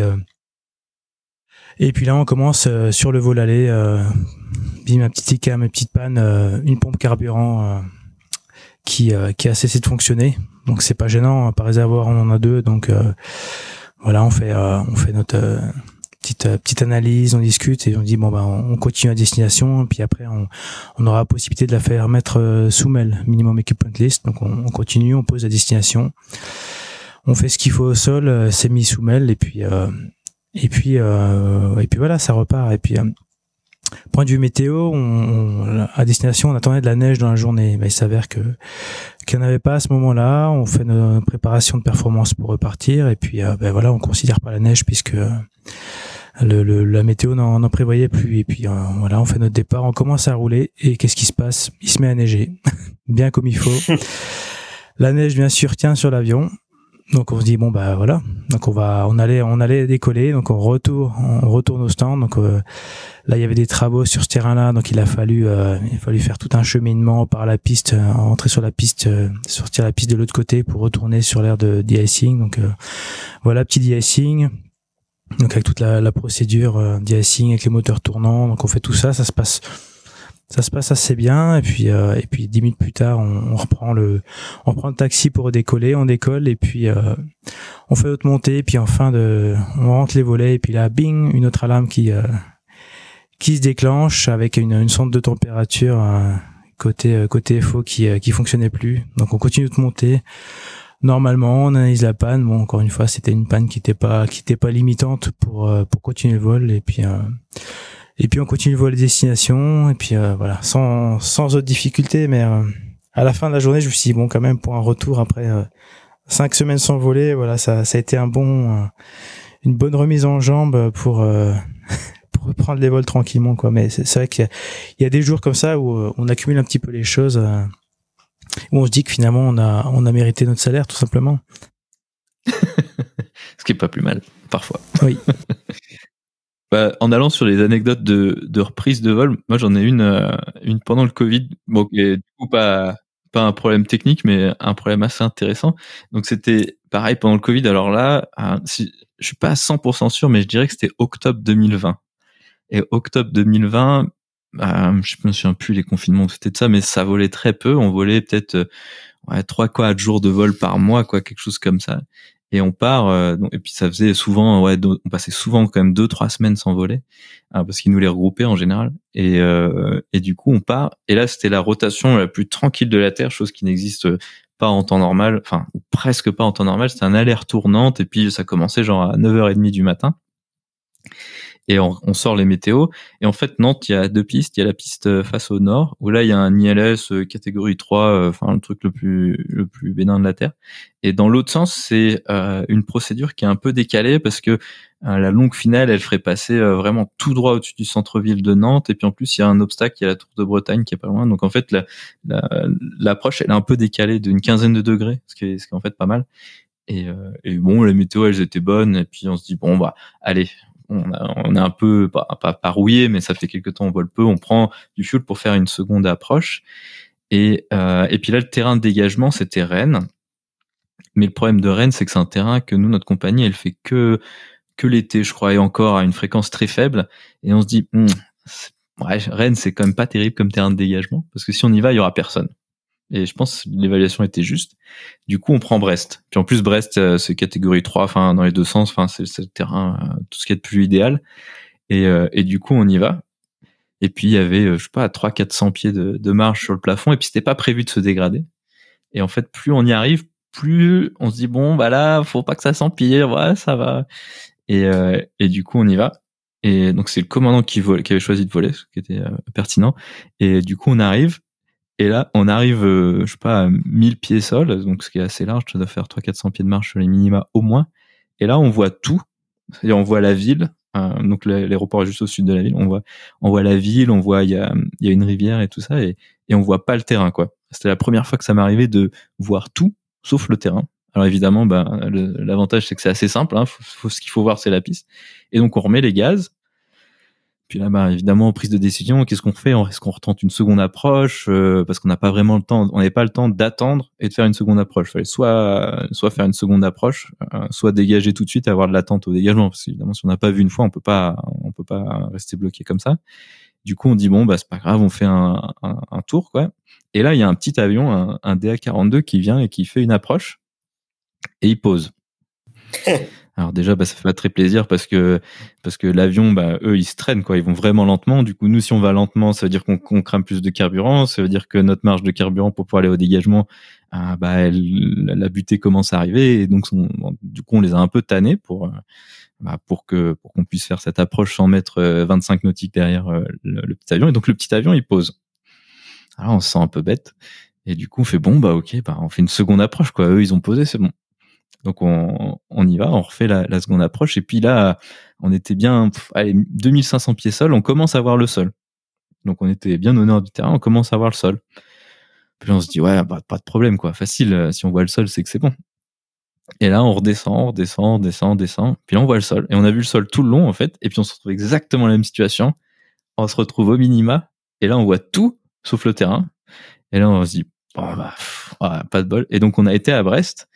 et puis là, on commence sur le vol aller. bim, ma petite ICA, ma petite panne, une pompe carburant qui, euh, qui a cessé de fonctionner. Donc c'est pas gênant. Par réservoir, on en a deux. Donc euh, voilà, on fait euh, on fait notre petite petite analyse, on discute et on dit bon bah on continue à destination. Puis après on, on aura la possibilité de la faire mettre sous mail, minimum equipment list. Donc on, on, continue, on pose la destination. On fait ce qu'il faut au sol, c'est mis sous mail et puis et puis et puis voilà, ça repart. Et puis Point de vue météo, on, à destination, on attendait de la neige dans la journée. Mais il s'avère que qu'il n'y en avait pas à ce moment-là. On fait nos préparations de performance pour repartir. Et puis, euh, ben voilà, on considère pas la neige puisque euh, le, la météo n'en prévoyait plus. Et puis, euh, voilà, on fait notre départ. On commence à rouler. Et qu'est-ce qui se passe? Il se met à neiger. Bien comme il faut. la neige, bien sûr, tient sur l'avion. Donc on se dit bon bah voilà. Donc on va on allait on allait décoller. Donc on retourne on retourne au stand. Donc euh, là il y avait des travaux sur ce terrain là donc il a fallu euh, il a fallu faire tout un cheminement par la piste euh, entrer sur la piste sortir la piste de l'autre côté pour retourner sur l'air de de-icing. Donc voilà petit de-icing. Donc avec toute la, la procédure de-icing avec les moteurs tournants. Donc on fait tout ça. Ça se passe ça se passe assez bien et puis euh, et puis dix minutes plus tard on, on, reprend le on prend le taxi pour décoller on décolle et puis euh, on fait notre montée et puis en fin de on rentre les volets et puis là bing une autre alarme qui euh, qui se déclenche avec une, une sonde de température côté côté FO qui qui fonctionnait plus. Donc on continue de monter normalement on analyse la panne. Bon encore une fois c'était une panne qui était pas qui était pas limitante pour pour continuer le vol et puis et puis on continue de voir les destinations et puis euh, voilà, sans sans autre difficulté. Mais euh, à la fin de la journée, je me suis dit bon quand même pour un retour après euh, cinq semaines sans voler, voilà ça ça a été un bon une bonne remise en jambe pour pour reprendre les vols tranquillement quoi. Mais c'est vrai qu'il y, y, a des jours comme ça où on accumule un petit peu les choses, où on se dit que finalement on a on a mérité notre salaire tout simplement. Ce qui est pas plus mal parfois. Oui. Bah, en allant sur les anecdotes de, de reprise de vol, moi j'en ai une, euh, une pendant le Covid, bon, et du coup pas, pas un problème technique, mais un problème assez intéressant. Donc c'était pareil pendant le Covid. Alors là, euh, si, je suis pas à 100% sûr, mais je dirais que c'était octobre 2020. Et octobre 2020, euh, je me souviens plus les confinements, c'était de ça, mais ça volait très peu. On volait peut-être euh, ouais, 3 4 jours de vol par mois, quoi, quelque chose comme ça et on part euh, et puis ça faisait souvent ouais on passait souvent quand même deux trois semaines sans voler hein, parce qu'ils nous les regroupaient en général. Et euh, et du coup on part. Et là c'était la rotation la plus tranquille de la terre chose qui n'existe pas en temps normal enfin presque pas en temps normal. C'était un aller-retour Nantes et puis ça commençait genre à 9h30 du matin et on, on, sort les météos. Et en fait, Nantes, il y a deux pistes. Il y a la piste euh, face au nord, où là, il y a un ILS euh, catégorie 3, euh, enfin, le truc le plus, le plus bénin de la Terre. Et dans l'autre sens, c'est euh, une procédure qui est un peu décalée parce que la longue finale, elle ferait passer vraiment tout droit au-dessus du centre-ville de Nantes. Et puis en plus, il y a un obstacle, il y a la Tour de Bretagne qui est pas loin. Donc en fait, l'approche, la, elle est un peu décalée d'une quinzaine de degrés, ce qui est, ce qui est en fait pas mal. Et, et, bon, les météos, elles étaient bonnes. Et puis on se dit bon bah allez, on, a, on est un peu pas, pas, rouillé, mais ça fait quelques temps on vole peu. On prend du fuel pour faire une seconde approche. Et, euh, et puis là, le terrain de dégagement, c'était Rennes. Mais le problème de Rennes, c'est que c'est un terrain que nous, notre compagnie, elle fait que que l'été, je crois, et encore à une fréquence très faible. Et on se dit, hmm, ouais, Rennes, c'est quand même pas terrible comme terrain de dégagement, parce que si on y va, il y aura personne. Et je pense l'évaluation était juste. Du coup, on prend Brest. Puis en plus, Brest, euh, c'est catégorie 3, enfin, dans les deux sens, enfin, c'est le terrain, euh, tout ce qui est de plus idéal. Et, euh, et du coup, on y va. Et puis, il y avait, je sais pas, 300-400 pieds de, de marge sur le plafond. Et puis, c'était pas prévu de se dégrader. Et en fait, plus on y arrive, plus on se dit, bon, bah là, faut pas que ça s'empire. Ouais, ça va. Et, et du coup, on y va. Et donc, c'est le commandant qui, vole, qui avait choisi de voler, ce qui était pertinent. Et du coup, on arrive et là, on arrive, euh, je sais pas, à 1000 pieds sol, donc ce qui est assez large, ça doit faire 300-400 pieds de marche sur les minima au moins. Et là, on voit tout. C'est-à-dire, on voit la ville. Euh, donc l'aéroport est juste au sud de la ville. On voit, on voit la ville, on voit il y a, y a une rivière et tout ça, et, et on voit pas le terrain quoi. C'était la première fois que ça m'arrivait de voir tout sauf le terrain. Alors évidemment, ben, l'avantage c'est que c'est assez simple. Hein, ce qu'il faut voir, c'est la piste. Et donc on remet les gaz puis là, bah, évidemment, prise de décision, qu'est-ce qu'on fait? Est-ce qu'on retente une seconde approche euh, Parce qu'on n'a pas vraiment le temps, on n'avait pas le temps d'attendre et de faire une seconde approche. Il fallait soit, soit faire une seconde approche, euh, soit dégager tout de suite et avoir de l'attente au dégagement. Parce qu'évidemment, si on n'a pas vu une fois, on peut pas, on peut pas rester bloqué comme ça. Du coup, on dit bon, bah c'est pas grave, on fait un, un, un, tour, quoi. Et là, il y a un petit avion, un, un DA42 qui vient et qui fait une approche et il pose. Alors déjà, bah, ça fait pas très plaisir parce que parce que l'avion, bah, eux, ils se traînent quoi. Ils vont vraiment lentement. Du coup, nous, si on va lentement, ça veut dire qu'on crame plus de carburant. Ça veut dire que notre marge de carburant pour pouvoir aller au dégagement, euh, bah, la butée commence à arriver. Et donc, du coup, on les a un peu tannés pour euh, bah, pour que pour qu'on puisse faire cette approche sans mettre 25 euh, nautiques derrière le, petit avion. Et donc, le petit avion, il pose. Alors, on se sent un peu bête. Et du coup, on fait bon, bah ok, bah on fait une seconde approche quoi. Eux, ils ont posé, c'est bon. Donc on, y va, on refait la, seconde approche et puis là on était bien, allez 2500 pieds sol, on commence à voir le sol. Donc on était bien au nord du terrain, on commence à voir le sol. Puis on se dit ouais bah, pas de problème quoi, facile. Si on voit le sol c'est que c'est bon. Et là, on redescend, on redescend, on redescend, on descend. Puis là, on voit le sol. Et on a vu le sol tout le long, en fait. Et puis on se retrouve exactement la même situation. On se retrouve au minima. Et là, on voit tout, sauf le terrain. Et là, on se dit, oh, bah, pff, ah, pas de bol. Et donc, on a été à Brest.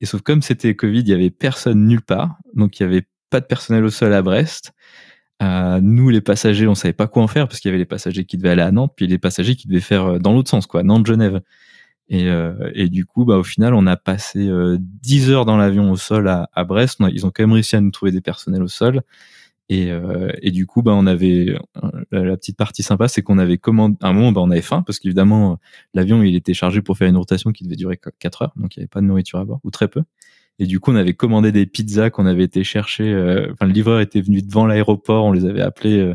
Et sauf comme c'était Covid, il y avait personne nulle part. Donc, il y avait pas de personnel au sol à Brest. Euh, nous, les passagers, on savait pas quoi en faire parce qu'il y avait les passagers qui devaient aller à Nantes, puis les passagers qui devaient faire euh, dans l'autre sens, quoi, Nantes-Genève. Et, euh, et du coup, bah, au final, on a passé euh, 10 heures dans l'avion au sol à, à Brest. Ils ont quand même réussi à nous trouver des personnels au sol. Et, euh, et du coup, bah, on avait la, la petite partie sympa, c'est qu'on avait commandé. À un moment, bah, on avait faim parce qu'évidemment, l'avion il était chargé pour faire une rotation qui devait durer 4 heures, donc il n'y avait pas de nourriture à bord ou très peu. Et du coup, on avait commandé des pizzas qu'on avait été chercher. euh, Enfin, le livreur était venu devant l'aéroport, on les avait appelés. euh,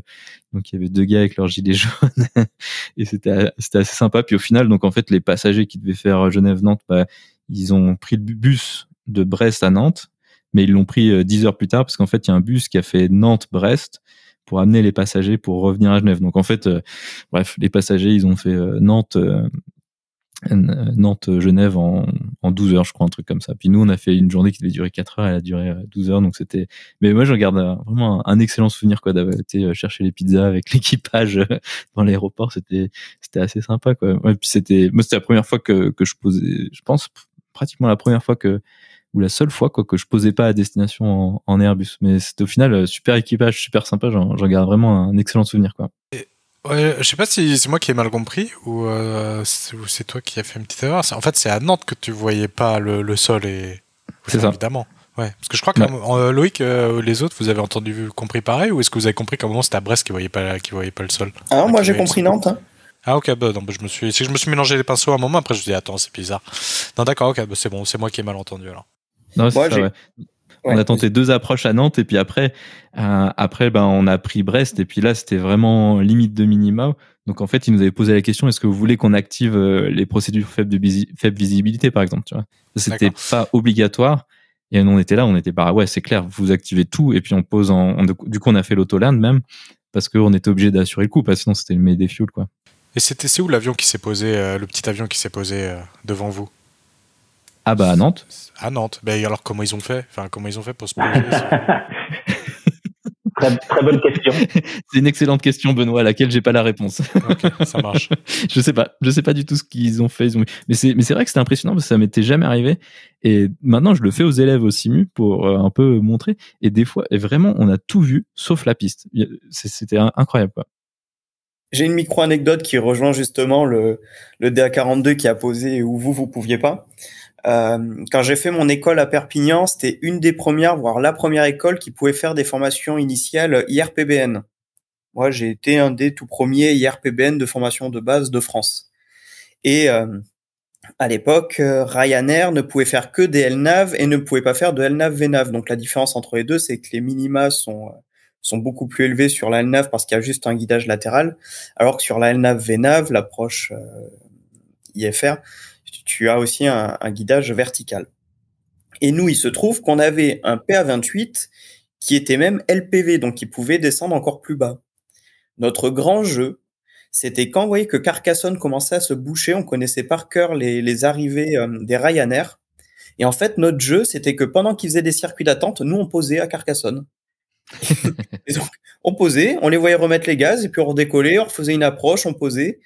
donc il y avait deux gars avec leurs gilets jaunes et c'était c'était assez sympa. Puis au final, donc en fait, les passagers qui devaient faire Genève-Nantes, bah, ils ont pris le bu- bus de Brest à Nantes, mais ils l'ont pris euh, 10 heures plus tard parce qu'en fait, il y a un bus qui a fait Nantes-Brest pour amener les passagers pour revenir à Genève. Donc en fait, euh, bref, les passagers, ils ont fait euh, Nantes. euh, Nantes-Genève en, en 12 heures, je crois, un truc comme ça. Puis nous, on a fait une journée qui devait durer 4 heures, elle a duré euh, 12 heures, donc c'était. Mais moi, je garde euh, vraiment un, un excellent souvenir, quoi, d'avoir été euh, chercher les pizzas avec l'équipage euh, dans l'aéroport. C'était, c'était assez sympa, quoi. Ouais, puis c'était, moi, c'était la première fois que, que je posais, je pense, pratiquement la première fois que, ou la seule fois, quoi, que je posais pas à destination en, en Airbus. Mais c'était au final euh, super équipage, super sympa. J'en, j'en garde vraiment un excellent souvenir, quoi. Ouais, je sais pas si c'est moi qui ai mal compris ou euh, c'est ou c'est toi qui as fait une petite erreur. C'est- En fait, c'est à Nantes que tu voyais pas le, le sol et. C'est ça. Évidemment. Ouais. Parce que je crois que Ouais. euh, Loïc, euh, les autres, vous avez entendu, compris pareil ou est-ce que vous avez compris qu'à un moment c'était à Brest qui voyait pas, qui voyait pas le sol? Ah, moi, tu j'ai compris Nantes. hein. Ah ok, bah, non, bah, je me suis, si je me suis mélangé les pinceaux à un moment, après je me dis attends c'est bizarre. Non d'accord, ok, bah, c'est bon, c'est moi qui ai mal entendu alors. Non, c'est Moi, ça, j'ai- ouais. on a tenté deux approches à Nantes et puis après, euh, après ben on a pris Brest et puis là c'était vraiment limite de minima. Donc en fait, ils nous avaient posé la question est-ce que vous voulez qu'on active euh, les procédures faibles de visi- faible visibilité par exemple, tu vois? C'était pas obligatoire. Et on était là, on était bah ouais c'est clair, vous activez tout et puis on pose en, on- du coup on a fait l'autoland même parce qu'on était obligé d'assurer le coup parce que sinon c'était le des fuel quoi. Et c'était c'est où l'avion qui s'est posé, euh, le petit avion qui s'est posé euh, devant vous? Ah bah à Nantes. À Nantes. Ben alors comment ils ont fait? Enfin comment ils ont fait pour se poser très, très bonne question. C'est une excellente question Benoît à laquelle j'ai pas la réponse. Ok, ça marche. je sais pas, je sais pas du tout ce qu'ils ont fait. Ils ont... Mais c'est, mais c'est vrai que c'était impressionnant parce que ça m'était jamais arrivé. Et maintenant, je le fais aux élèves au simu pour euh, un peu montrer. Et des fois, et vraiment, on a tout vu sauf la piste. C'était incroyable. Quoi. J'ai une micro-anecdote qui rejoint justement le, le DA42 qui a posé où vous, vous pouviez pas. Euh, quand j'ai fait mon école à Perpignan, c'était une des premières, voire la première école qui pouvait faire des formations initiales IRPBN. Moi, j'ai été un des tout premiers IRPBN de formation de base de France. Et euh, à l'époque, euh, Ryanair ne pouvait faire que des LNAV et ne pouvait pas faire de LNAV VNAV. Donc la différence entre les deux, c'est que les minima sont euh, sont beaucoup plus élevés sur la LNAV parce qu'il y a juste un guidage latéral, alors que sur la LNAV VNAV, l'approche IFR, tu- as aussi un, un guidage vertical. Et nous, il se trouve qu'on avait un PA28 qui était même LPV, donc qui pouvait descendre encore plus bas. Notre grand jeu, c'était quand vous voyez que Carcassonne commençait à se boucher, on connaissait par cœur les, les arrivées euh, des Ryanair. Et en fait, notre jeu, c'était que pendant qu'ils faisaient des circuits d'attente, nous, on posait à Carcassonne. Et donc, on posait, on les voyait remettre les gaz, et puis on redécollait, on refaisait une approche, on posait,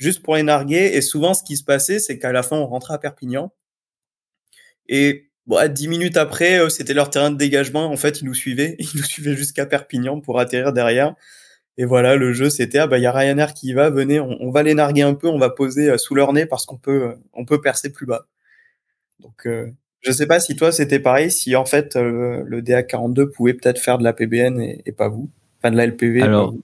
juste pour les narguer. Et souvent, ce qui se passait, c'est qu'à la fin, on rentrait à Perpignan. Et bon, à 10 minutes après, euh, c'était leur terrain de dégagement. En fait, ils nous suivaient. Ils nous suivaient jusqu'à Perpignan pour atterrir derrière. Et voilà, le jeu, c'était, ah bah, il y a Ryanair qui y va, venez, on, on va les narguer un peu, on va poser euh, sous leur nez parce qu'on peut, euh, on peut percer plus bas. Donc, euh, je sais pas si toi, c'était pareil, si en fait, euh, le DA42 pouvait peut-être faire de la PBN et, et pas vous. Enfin, de la LPV. et pas Alors, vous.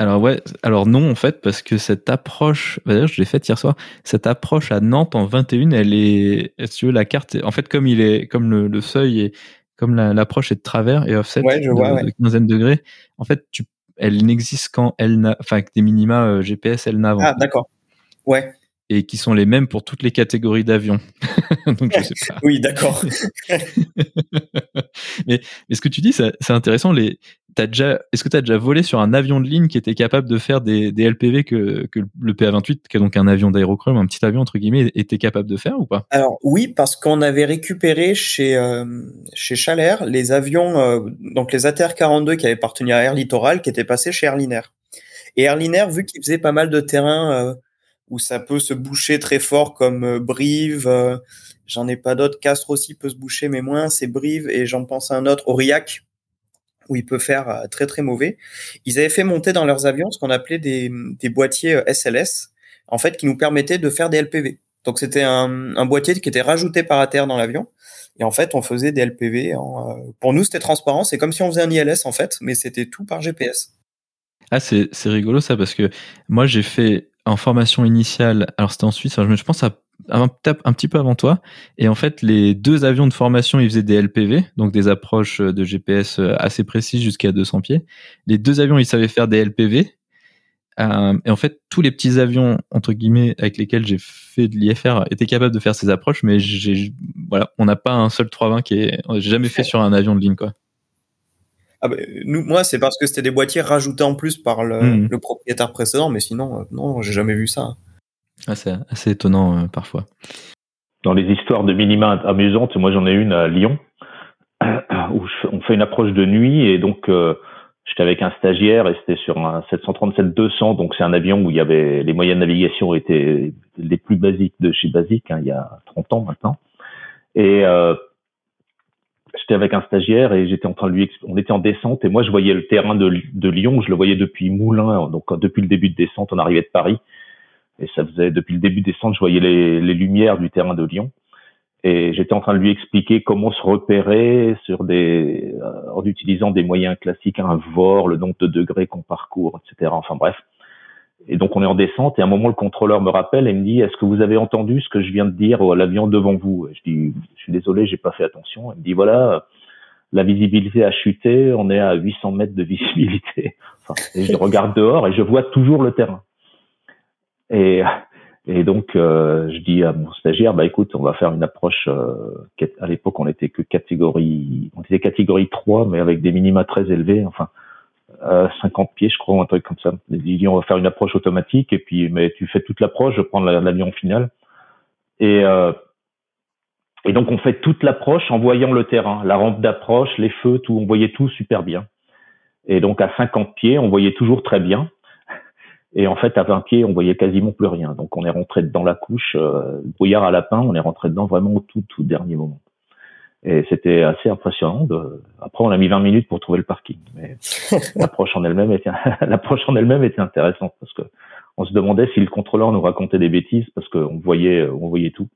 Alors ouais, alors non en fait parce que cette approche, bah, d'ailleurs je l'ai faite hier soir. Cette approche à Nantes en 21, elle est, si tu veux, la carte, est- en fait comme il est, comme le, le seuil est, comme la- l'approche est de travers et offset Ouais, je de, vois, ouais. de quinzaine de degrés, en fait tu, elle n'existe qu'en LNAV, enfin avec des minima euh, GPS en Ah, d'accord. Ouais, et qui sont les mêmes pour toutes les catégories d'avions. Donc je sais pas. oui, d'accord. mais, mais ce que tu dis, c'est c'est intéressant. Les, déjà, est-ce que tu as déjà volé sur un avion de ligne qui était capable de faire des, LPV que, le PA-28, qui est donc un avion d'aérochrome, un petit avion entre guillemets, était capable de faire ou pas? Alors oui, parce qu'on avait récupéré chez euh, chez les avions, euh, donc les ATR-42 qui avaient appartenu à Air Littoral, qui étaient passés chez Airlinair. Et Airlinair, vu qu'il faisait pas mal de terrain euh, où ça peut se boucher très fort, comme Brive, j'en ai pas d'autres, Castres aussi peut se boucher, mais moins, c'est Brive, et j'en pense à un autre, Aurillac, où il peut faire euh, très très mauvais. Ils avaient fait monter dans leurs avions ce qu'on appelait des, boîtiers SLS, euh, en fait, qui nous permettaient de faire des LPV. Donc c'était un, boîtier qui était rajouté par terre dans l'avion. Et en fait, on faisait des LPV. Euh, pour nous, c'était transparent. C'est comme si on faisait un ILS, en fait, mais c'était tout par GPS. Ah, c'est rigolo ça, parce que moi, j'ai fait en formation initiale, alors c'était en Suisse, je pense à un, un, petit peu avant toi. Et en fait, les deux avions de formation, ils faisaient des LPV, donc des approches de GPS euh, assez précises jusqu'à 200 pieds. Les deux avions, ils savaient faire des LPV. Euh, et en fait, tous les petits avions, entre guillemets, avec lesquels j'ai fait de l'IFR étaient capables de faire ces approches, mais j'ai, voilà, on n'a pas un seul 320 qui est, j'ai jamais fait sur un avion de ligne, quoi. Ah bah, nous, moi, c'est parce que c'était des boîtiers rajoutés en plus par le, mmh. le propriétaire précédent, mais sinon, euh, non, j'ai jamais vu ça. C'est assez étonnant euh, parfois. Dans les histoires de minima amusantes, moi j'en ai une à Lyon où on fait une approche de nuit et donc euh, j'étais avec un stagiaire et c'était sur un 737-200 donc c'est un avion où il y avait les moyens de navigation étaient les plus basiques de chez Basique hein, il y a 30 ans maintenant et euh, j'étais avec un stagiaire et j'étais en train de lui on était en descente et moi je voyais le terrain de, de Lyon je le voyais depuis Moulins donc depuis le début de descente on arrivait de Paris et ça faisait depuis le début décembre, je voyais les, les lumières du terrain de Lyon. Et j'étais en train de lui expliquer comment se repérer sur des, euh, en utilisant des moyens classiques, un VOR, le nombre de degrés qu'on parcourt, etc. Enfin bref. Et donc on est en descente et à un moment le contrôleur me rappelle et me dit est-ce que vous avez entendu ce que je viens de dire à l'avion devant vous? Je dis je suis désolé, j'ai pas fait attention. Il me dit voilà la visibilité a chuté, on est à 800 mètres de visibilité. Et je regarde dehors et je vois toujours le terrain. Et, et donc, euh, je dis à mon stagiaire, bah écoute, on va faire une approche. Euh, à l'époque, on était que catégorie, on était catégorie 3, mais avec des minima très élevés. Enfin, 50 pieds, je crois, un truc comme ça. Il dit, on va faire une approche automatique, et puis, mais tu fais toute l'approche, je prends l'avion final. Et euh, et donc, on fait toute l'approche en voyant le terrain, la rampe d'approche, les feux, tout. On voyait tout super bien. Et donc, à 50 pieds, on voyait toujours très bien. Et en fait, à 20 pieds, on voyait quasiment plus rien. Donc, on est rentré dans la couche, euh, brouillard à lapin, on est rentré dedans vraiment au tout, tout dernier moment. Et c'était assez impressionnant. De... Après, on a mis 20 minutes pour trouver le parking. Mais l'approche en elle-même était, l'approche en elle-même était intéressante parce que on se demandait si le contrôleur nous racontait des bêtises parce qu'on voyait, on voyait tout.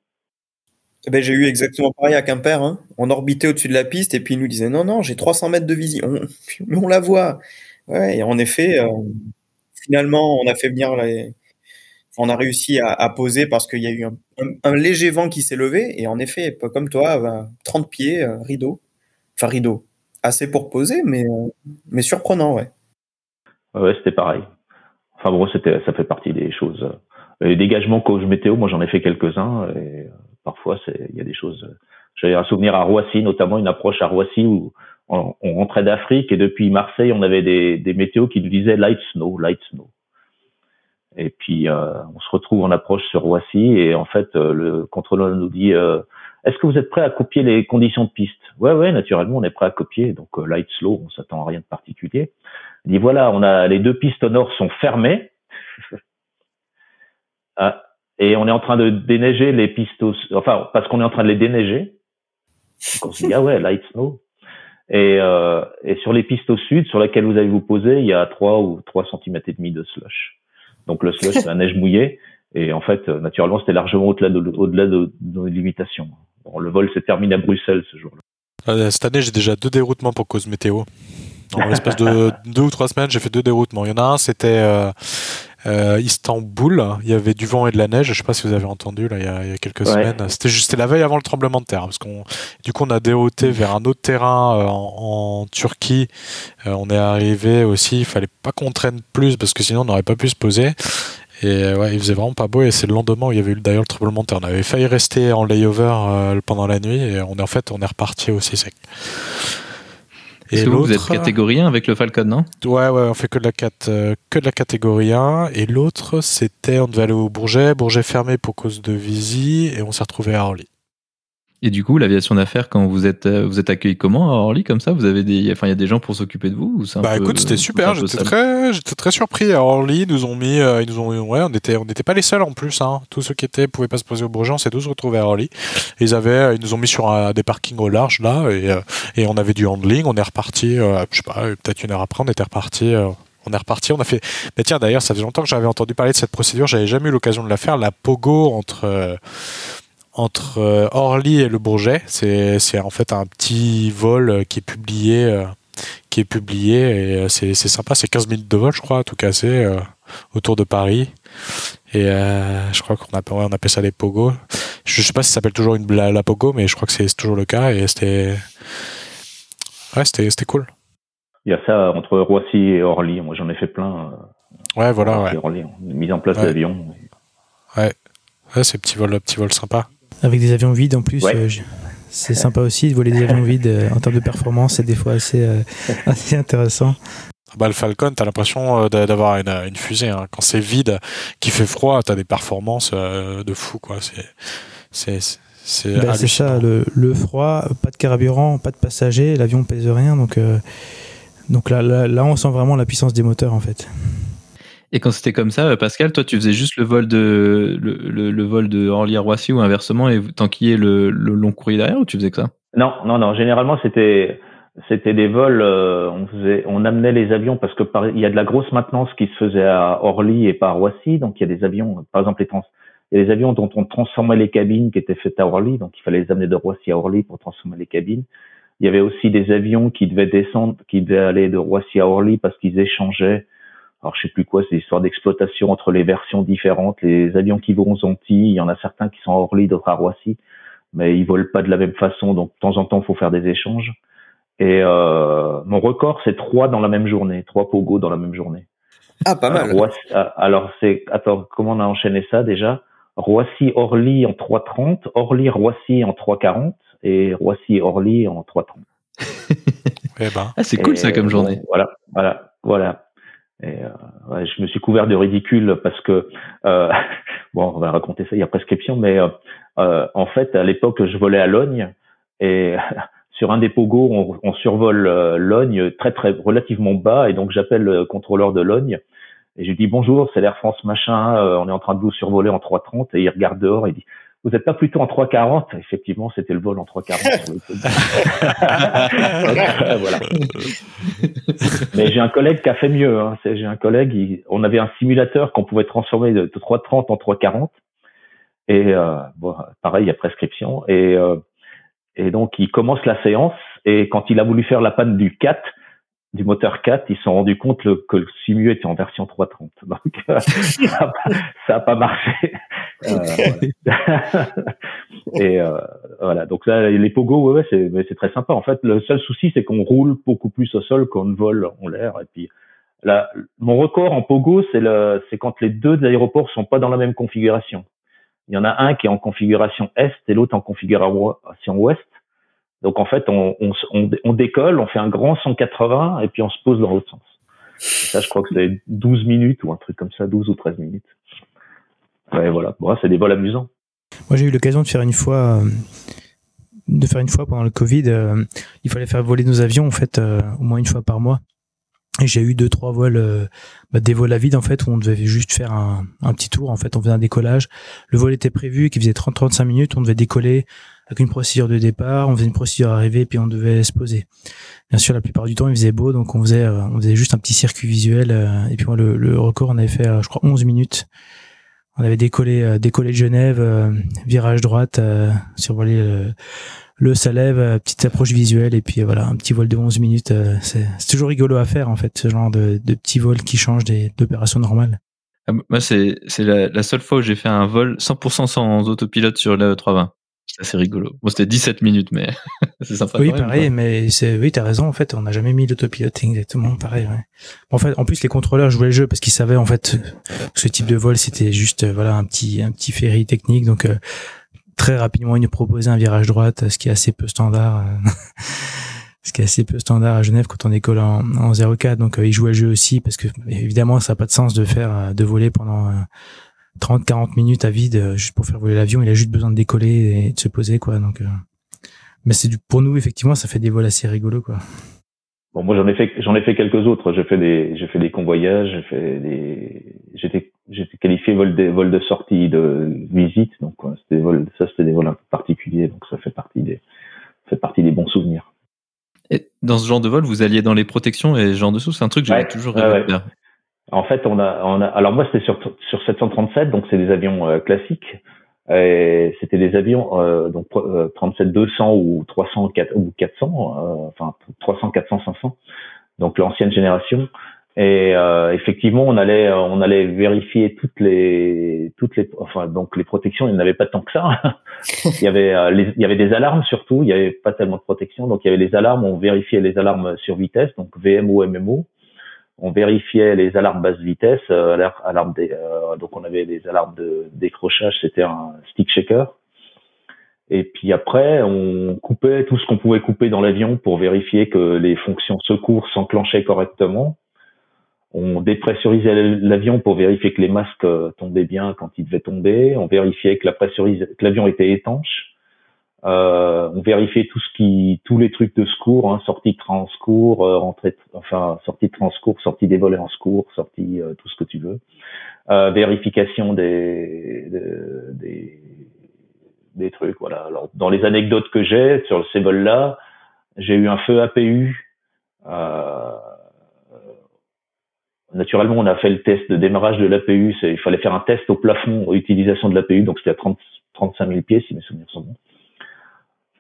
Eh ben, j'ai eu exactement pareil à Quimper. Hein. On orbitait au-dessus de la piste et puis il nous disait non, non, j'ai 300 mètres de vision. Mais on la voit. Ouais, et en effet, euh, finalement, on a fait venir. On a réussi à, poser parce qu'il y a eu un, léger vent qui s'est levé. Et en effet, comme toi, 30 pieds, euh, rideau. Enfin, rideau. Assez pour poser, mais, euh, mais surprenant, ouais. Ouais, c'était pareil. Enfin bon, c'était, ça fait partie des choses. Les dégagements cause météo, moi j'en ai fait quelques-uns. Et parfois, il y a des choses. J'ai un souvenir à Roissy, notamment une approche à Roissy où on, rentrait d'Afrique et depuis Marseille, on avait des, des météos qui nous disaient light snow, light snow. Et puis euh, on se retrouve en approche sur Roissy et en fait euh, le contrôleur nous dit euh, est-ce que vous êtes prêt à copier les conditions de piste? Ouais ouais naturellement on est prêt à copier donc light slow on s'attend à rien de particulier. Il dit voilà on a les deux pistes au nord sont fermées ah, et on est en train de déneiger les pistes enfin parce qu'on est en train de les déneiger. On se dit ah ouais light snow et, euh, et, sur les pistes au sud, sur lesquelles vous allez vous poser, il y a 3 ou 3 cm et demi de slush. Donc le slush, c'est la neige mouillée. Et en fait, euh, naturellement, c'était largement au-delà de, au-delà de, nos limitations. Bon, le vol s'est terminé à Bruxelles ce jour-là. Euh, cette année, j'ai déjà deux déroutements pour cause météo. En l'espace de deux ou trois semaines, j'ai fait deux déroutements. Il y en a un, c'était euh, euh, Istanbul, il y avait du vent et de la neige. Je sais pas si vous avez entendu là il y a, quelques semaines. C'était juste la veille avant le tremblement de terre, parce qu'on du coup on a dérouté vers un autre terrain euh, en, Turquie. Euh, on est arrivé aussi. Il fallait pas qu'on traîne plus parce que sinon on n'aurait pas pu se poser. Et ouais, il faisait vraiment pas beau et c'est le lendemain où il y avait eu d'ailleurs le tremblement de terre. On avait failli rester en layover pendant la nuit et on est en fait on est reparti aussi sec. Et l'autre, vous êtes catégorie 1 avec le Falcon, non? Ouais, ouais, on fait que de la, 4, euh, que de la catégorie 1. Et l'autre, c'était, on devait aller au Bourget, Bourget fermé pour cause de Visi, et on s'est retrouvé à Orly. Et du coup, l'aviation d'affaires, quand vous êtes, euh, vous êtes accueilli comment à Orly comme ça? Vous avez des, enfin, il y a des gens pour s'occuper de vous ou Bah écoute, c'était super. J'étais très, j'étais très surpris. À Orly, ils nous ont mis, euh, ils nous ont, ouais, on était, on n'était pas les seuls en plus. Hein. Tous ceux qui étaient pouvaient pas se poser au Bourget, on s'est tous retrouvés à Orly. ils avaient, ils nous ont mis sur des parkings au large là, et, euh, et on avait du handling. On est reparti, je sais pas, peut-être une heure après, on était reparti on est reparti, on a fait. Mais tiens, d'ailleurs, ça fait longtemps que j'avais entendu parler de cette procédure, j'avais jamais eu l'occasion de la faire. La pogo entre entre euh, Orly et le Bourget. C'est en fait un petit vol euh, qui est publié, euh, qui est publié et c'est sympa. C'est 15 minutes de vol, je crois, tout cassé autour de Paris. Et je crois qu'on appelle, on appelle ça les pogo. Je sais pas si ça s'appelle toujours une, la, pogo, mais je crois que c'est toujours le cas. Et c'était, ouais, c'était cool. Il y a ça entre Roissy et Orly. Moi, j'en ai fait plein. Ouais, voilà. Ouais. Orly, mise en place d'avions. Ouais. ouais c'est petit vol, petit vol sympa. Avec des avions vides en plus. Euh, c'est sympa aussi de voler des avions vides euh, en termes de performance, c'est des fois assez, euh, assez intéressant. Bah, le Falcon, t'as l'impression d'avoir une, une, fusée. Hein. Quand c'est vide, qui fait froid, t'as des performances de fou. quoi. C'est c'est bah, ça, le, le, froid, pas de carburant, pas de passagers, l'avion pèse rien, donc, donc là, là, là, on sent vraiment la puissance des moteurs en fait. Et quand c'était comme ça, Pascal, toi, tu faisais juste le vol de le, le, vol de Orly à Roissy ou inversement, et tant qu'il y ait le, long courrier derrière, ou tu faisais que ça? Non, non, non. Généralement, c'était c'était des vols. Euh, on faisait, on amenait les avions parce que il y a de la grosse maintenance qui se faisait à Orly et pas à Roissy. Donc il y a des avions, par exemple les trans, il y a des avions dont on transformait les cabines qui étaient faites à Orly, donc il fallait les amener de Roissy à Orly pour transformer les cabines. Il y avait aussi des avions qui devaient descendre, qui devaient aller de Roissy à Orly parce qu'ils échangeaient alors je sais plus quoi, c'est l'histoire d'exploitation entre les versions différentes. Les avions qui vont aux Antilles, il y en a certains qui sont à Orly, d'autres à Roissy, mais ils volent pas de la même façon, donc de temps en temps il faut faire des échanges. Et euh, mon record c'est trois dans la même journée, trois pogos dans la même journée. Ah pas mal. Euh, alors c'est attends comment on a enchaîné ça déjà? Roissy Orly en 3.30, Orly Roissy en 3.40 et Roissy Orly en 3.30. eh ben. Ah, c'est cool ça comme journée. voilà, voilà, voilà. Et euh, ouais, je me suis couvert de ridicule parce que euh, bon, on va raconter ça. Il y a prescription, mais euh, euh en fait, à l'époque, je volais à Logne et sur un des pogos, on, on survole euh, Logne très très relativement bas et donc j'appelle le contrôleur de Logne et je lui dis bonjour, c'est l'Air France machin, on est en train de vous survoler en 330 et il regarde dehors et il dit vous n'êtes pas plutôt en 3,40 Effectivement, c'était le vol en 3,40. voilà. Mais j'ai un collègue qui a fait mieux. Hein. J'ai un collègue, on avait un simulateur qu'on pouvait transformer de 3,30 en 3,40. Et euh, bon, pareil, il y a prescription. Et, euh, et donc, il commence la séance. Et quand il a voulu faire la panne du 4, du moteur 4, ils se sont rendus compte que le simu était en version 3.30. Donc, euh, ça n'a pas marché. Euh, et euh, voilà. Donc là, les pogo, ouais, ouais c'est très sympa. En fait, le seul souci, c'est qu'on roule beaucoup plus au sol qu'on vole en l'air. Et puis, là, mon record en pogo, c'est le, c'est quand les deux aéroports sont pas dans la même configuration. Il y en a un qui est en configuration est et l'autre en configuration ouest. Donc en fait, on, on, on, décolle, on fait un grand 180 et puis on se pose dans l'autre sens. ça, je crois que c'est 12 minutes ou un truc comme ça, 12 ou 13 minutes. Ouais, voilà. Bon, c'est des vols amusants. Moi, j'ai eu l'occasion de faire une fois, euh, de faire une fois pendant le Covid. Euh, il fallait faire voler nos avions en fait euh, au moins une fois par mois. Et j'ai eu deux trois vols, bah, des vols à vide en fait où on devait juste faire un, un, petit tour. En fait, on faisait un décollage. Le vol était prévu, qui faisait 30-35 minutes. On devait décoller avec une procédure de départ, on faisait une procédure arrivée, puis on devait se poser. Bien sûr, la plupart du temps, il faisait beau, donc on faisait, euh, on faisait juste un petit circuit visuel. Euh, et puis moi, le, record, on avait fait, euh, je crois, 11 minutes. On avait décollé, décollé de Genève, virage droite, survolé le, le Salève, petite approche visuelle, et puis voilà, un petit vol de 11 minutes. c'est toujours rigolo à faire, en fait, ce genre de, de petits vols qui changent d'opérations normales. Ah, moi, c'est la, la seule fois où j'ai fait un vol 100% sans autopilote sur le 320. C'est rigolo. Bon, c'était 17 minutes, mais c'est sympa. Oui, pareil, mais c'est, oui, t'as raison, en fait, on n'a jamais mis l'autopilote exactement pareil, ouais. En fait, en plus, les contrôleurs jouaient le jeu parce qu'ils savaient, en fait, que ce type de vol, c'était juste, euh, voilà, un petit, un petit ferry technique, donc, euh, très rapidement, ils nous proposaient un virage droite, ce qui est assez peu standard. Euh. Ce qui est assez peu standard à Genève quand on école en, en 04. Donc il joue à jeu aussi parce que évidemment ça n'a pas de sens de faire de voler pendant 30-40 minutes à vide juste pour faire voler l'avion. Il a juste besoin de décoller et de se poser quoi. Donc mais c'est du pour nous effectivement ça fait des vols assez rigolos quoi. Bon, moi j'en ai fait j'en ai fait quelques autres. J'ai fait des j'ai fait des convoyages, j'ai fait des j'étais j'étais qualifié vol de vol de sortie de visite donc c'était vols ça c'était des vols un peu particuliers donc ça fait partie des ça fait partie des bons souvenirs. Et dans ce genre de vol, vous alliez dans les protections et genre de choses, c'est un truc que j'avais toujours rêvé ouais, En fait, on a, on a alors moi c'était sur sur 737 donc c'est des avions euh, classiques. C'était des avions euh, donc 37 200 euh, ou 300 ou 400 euh, enfin 300 400 500 donc l'ancienne génération. Et euh, effectivement on allait on allait vérifier toutes les toutes les enfin donc les protections il n'y en avait pas tant que ça. Il y avait les, il y avait des alarmes surtout. Il y avait pas tellement de protection. Donc il y avait les alarmes on vérifiait les alarmes sur vitesse donc VMO MMO on vérifiait les alarmes basse vitesse, euh, des, euh, donc on avait des alarmes de décrochage, c'était un stick shaker. Et puis après, on coupait tout ce qu'on pouvait couper dans l'avion pour vérifier que les fonctions secours s'enclenchaient correctement. On dépressurisait l'avion pour vérifier que les masques euh, tombaient bien quand ils devaient tomber. On vérifiait que l'avion était étanche. Euh, on vérifiait tout ce qui, tous les trucs de secours, hein, sortie de transcours, euh, enfin sortie de transcours, sortie des volets en secours, sortie euh, tout ce que tu veux, euh, vérification des, des des trucs, voilà. Alors dans les anecdotes que j'ai sur ces vols-là, j'ai eu un feu APU. Euh, naturellement, on a fait le test de démarrage de l'APU. Il fallait faire un test au plafond, utilisation de l'APU, donc c'était à 30, 35 000 pieds si mes souvenirs sont bons.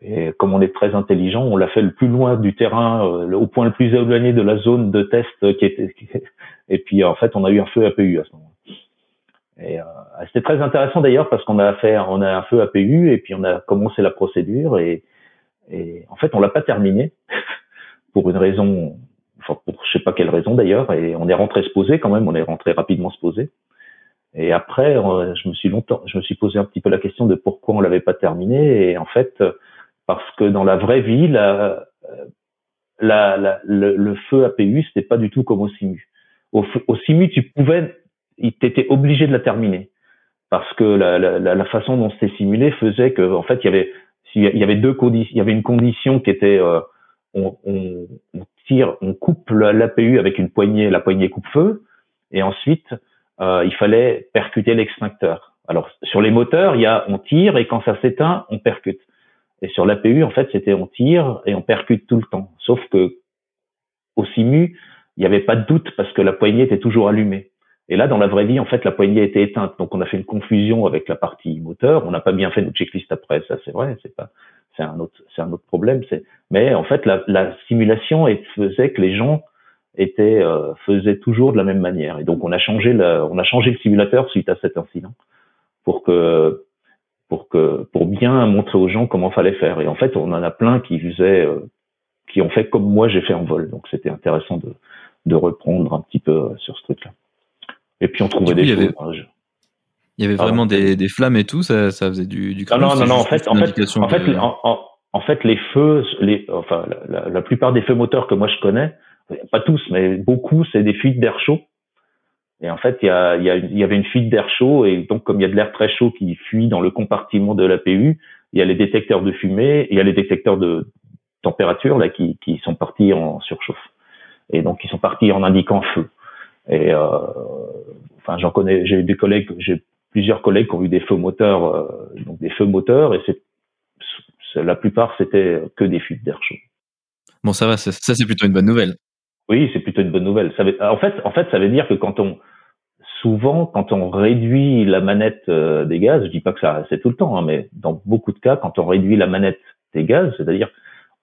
Et comme on est très intelligent, on l'a fait le plus loin du terrain, euh, au point le plus éloigné de la zone de test qui était. Et puis en fait, on a eu un feu APU à ce moment. Et euh, c'était très intéressant d'ailleurs parce qu'on a fait, on a un feu APU et puis on a commencé la procédure et, et en fait on l'a pas terminé pour une raison, enfin pour je sais pas quelle raison d'ailleurs. Et on est rentré se poser quand même, on est rentré rapidement se poser. Et après, euh, je me suis longtemps, je me suis posé un petit peu la question de pourquoi on l'avait pas terminé. Et en fait, parce que dans la vraie vie, la, la, la, le, le, feu APU, c'était pas du tout comme au SIMU. Au, SIMU, tu pouvais, t'étais obligé de la terminer parce que la, la, la façon dont c'était simulé faisait que, en fait, il y avait, il y avait deux conditions, il y avait une condition qui était, euh, on, on, on, tire, on coupe l'APU avec une poignée, la poignée coupe-feu, et ensuite, euh, il fallait percuter l'extincteur. Alors, sur les moteurs, il y a, on tire et quand ça s'éteint, on percute. Et sur l'APU, en fait, c'était on tire et on percute tout le temps. Sauf que au SIMU, il n'y avait pas de doute parce que la poignée était toujours allumée. Et là, dans la vraie vie, en fait, la poignée était éteinte. Donc, on a fait une confusion avec la partie moteur. On n'a pas bien fait notre checklist après. Ça, c'est vrai. C'est pas, c'est un autre, c'est un autre problème. Mais en fait, la, la simulation faisait que les gens étaient, euh, faisaient toujours de la même manière. Et donc, on a changé le, on a changé le simulateur suite à cet incident pour que pour que pour bien montrer aux gens comment fallait faire. Et en fait, on en a plein qui faisaient, euh, qui ont fait comme moi j'ai fait en vol. Donc c'était intéressant de, de reprendre un petit peu euh, sur ce truc-là. Et puis on trouvait des choses. Il y avait vraiment des, des, flammes et tout, ça, ça faisait du, du Non, non, non, non, en fait, en fait, en fait, en, en, fait, les feux, les, enfin, la, la, plupart des feux moteurs que moi je connais, pas tous, mais beaucoup, c'est des fuites d'air chaud et en fait, il y, a, y a, y avait une fuite d'air chaud, et donc comme il y a de l'air très chaud qui fuit dans le compartiment de l'APU, il y a les détecteurs de fumée, il y a les détecteurs de température là qui, qui sont partis en surchauffe, et donc ils sont partis en indiquant feu. Et euh, enfin, j'en connais, j'ai des collègues, j'ai plusieurs collègues qui ont eu des feux moteurs, euh, donc des feux moteurs, et c'est la plupart c'était que des fuites d'air chaud. Bon, ça va, ça c'est plutôt une bonne nouvelle. Oui, c'est plutôt une bonne nouvelle. En fait, en fait, ça veut dire que quand on, souvent, quand on réduit la manette euh, des gaz, je dis pas que ça c'est tout le temps, hein, mais dans beaucoup de cas, quand on réduit la manette des gaz, c'est-à-dire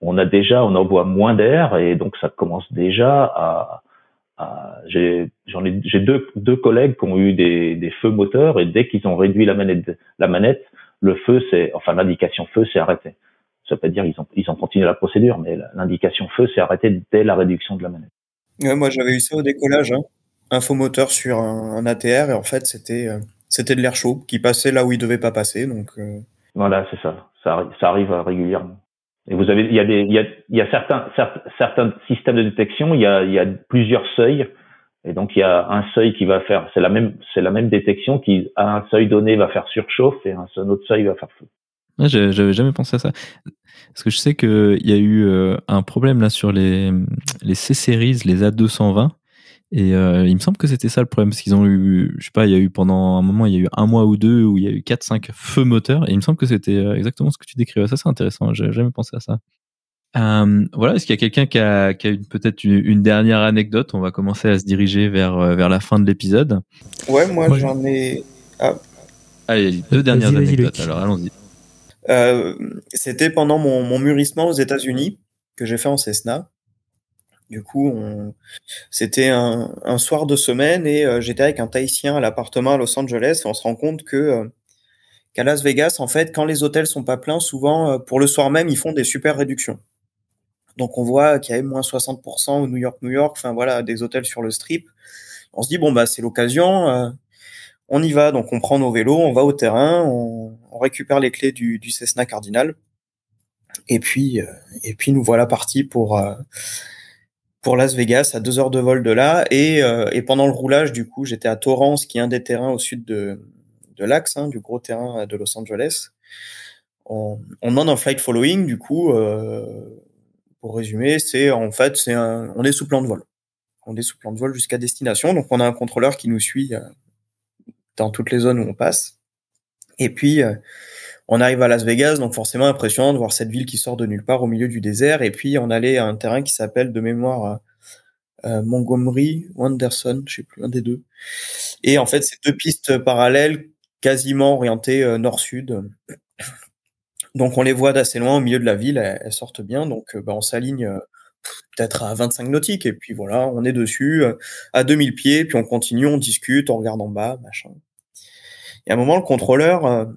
on a déjà, on envoie moins d'air et donc ça commence déjà à, j'ai j'en ai j'ai deux deux collègues qui ont eu des, des feux moteurs et dès qu'ils ont réduit la manette la manette, le feu c'est enfin l'indication feu s'est arrêté. Ça veut pas dire ils ont ils ont continué la procédure, mais l'indication feu s'est arrêtée dès la réduction de la manette. Ouais, moi j'avais eu ça au décollage. Hein infomoteur sur un, ATR et en fait c'était euh, c'était de l'air chaud qui passait là où il devait pas passer donc euh. voilà c'est ça. ça ça arrive régulièrement Et vous avez, il y a des, il y a, il y a certains, certains, systèmes de détection, il y a, il y a plusieurs seuils. Et donc il y a un seuil qui va faire, c'est la même, c'est la même détection qui à un seuil donné va faire surchauffe et un autre seuil va faire feu. J'avais jamais pensé à ça. Parce que je sais qu'il y a eu euh, un problème là sur les, les C-Series, les A220. Et euh, il me semble que c'était ça le problème, parce qu'ils ont eu, je sais pas, il y a eu pendant un moment, il y a eu un mois ou deux où il y a eu 4-5 feux moteurs, et il me semble que c'était euh, exactement ce que tu décrivais. Ça, c'est intéressant, j'avais jamais pensé à ça. Euh, voilà, est-ce qu'il y a quelqu'un qui a, qui a peut-être une, dernière anecdote? On va commencer à se diriger vers, vers la fin de l'épisode. Ouais, moi, j'en ai. Ah. Allez, deux dernières anecdotes, alors allons-y. Euh, c'était pendant mon, mon, mûrissement aux États-Unis que j'ai fait en Cessna. Du coup, c'était un, un, soir de semaine et euh, j'étais avec un Tahitien à l'appartement à Los Angeles et on se rend compte que euh, qu'à Las Vegas, en fait, quand les hôtels sont pas pleins, souvent pour le soir même, ils font des super réductions. Donc on voit qu'il y a moins 60% au New York, New York, enfin voilà, des hôtels sur le strip. On se dit bon bah c'est l'occasion, on y va. Donc on prend nos vélos, on va au terrain, on, récupère les clés du, Cessna Cardinal, et puis puis nous voilà partis pour pour Las Vegas, à deux heures de vol de là. Et, euh, et pendant le roulage, du coup, j'étais à Torrance, qui est un des terrains au sud de, de l'Axe, hein, du gros terrain de Los Angeles. On, on demande un flight following, du coup, euh, pour résumer, c'est en fait, on est sous plan de vol. On est sous plan de vol jusqu'à destination. Donc, on a un contrôleur qui nous suit euh, dans toutes les zones où on passe. Et puis, euh, on arrive à Las Vegas, donc forcément impressionnant de voir cette ville qui sort de nulle part au milieu du désert. Et puis on allait à un terrain qui s'appelle de mémoire euh, euh Montgomery ou Anderson, je sais plus, un des deux. Et en fait, c'est deux pistes parallèles, quasiment orientées nord-sud. Donc on les voit d'assez loin au milieu de la ville, elles, sortent bien. Donc bah, on s'aligne peut-être à 25 nautiques et puis voilà, on est dessus à 2000 pieds, puis on continue, on discute, on regarde en bas, machin. Et à un moment, le contrôleur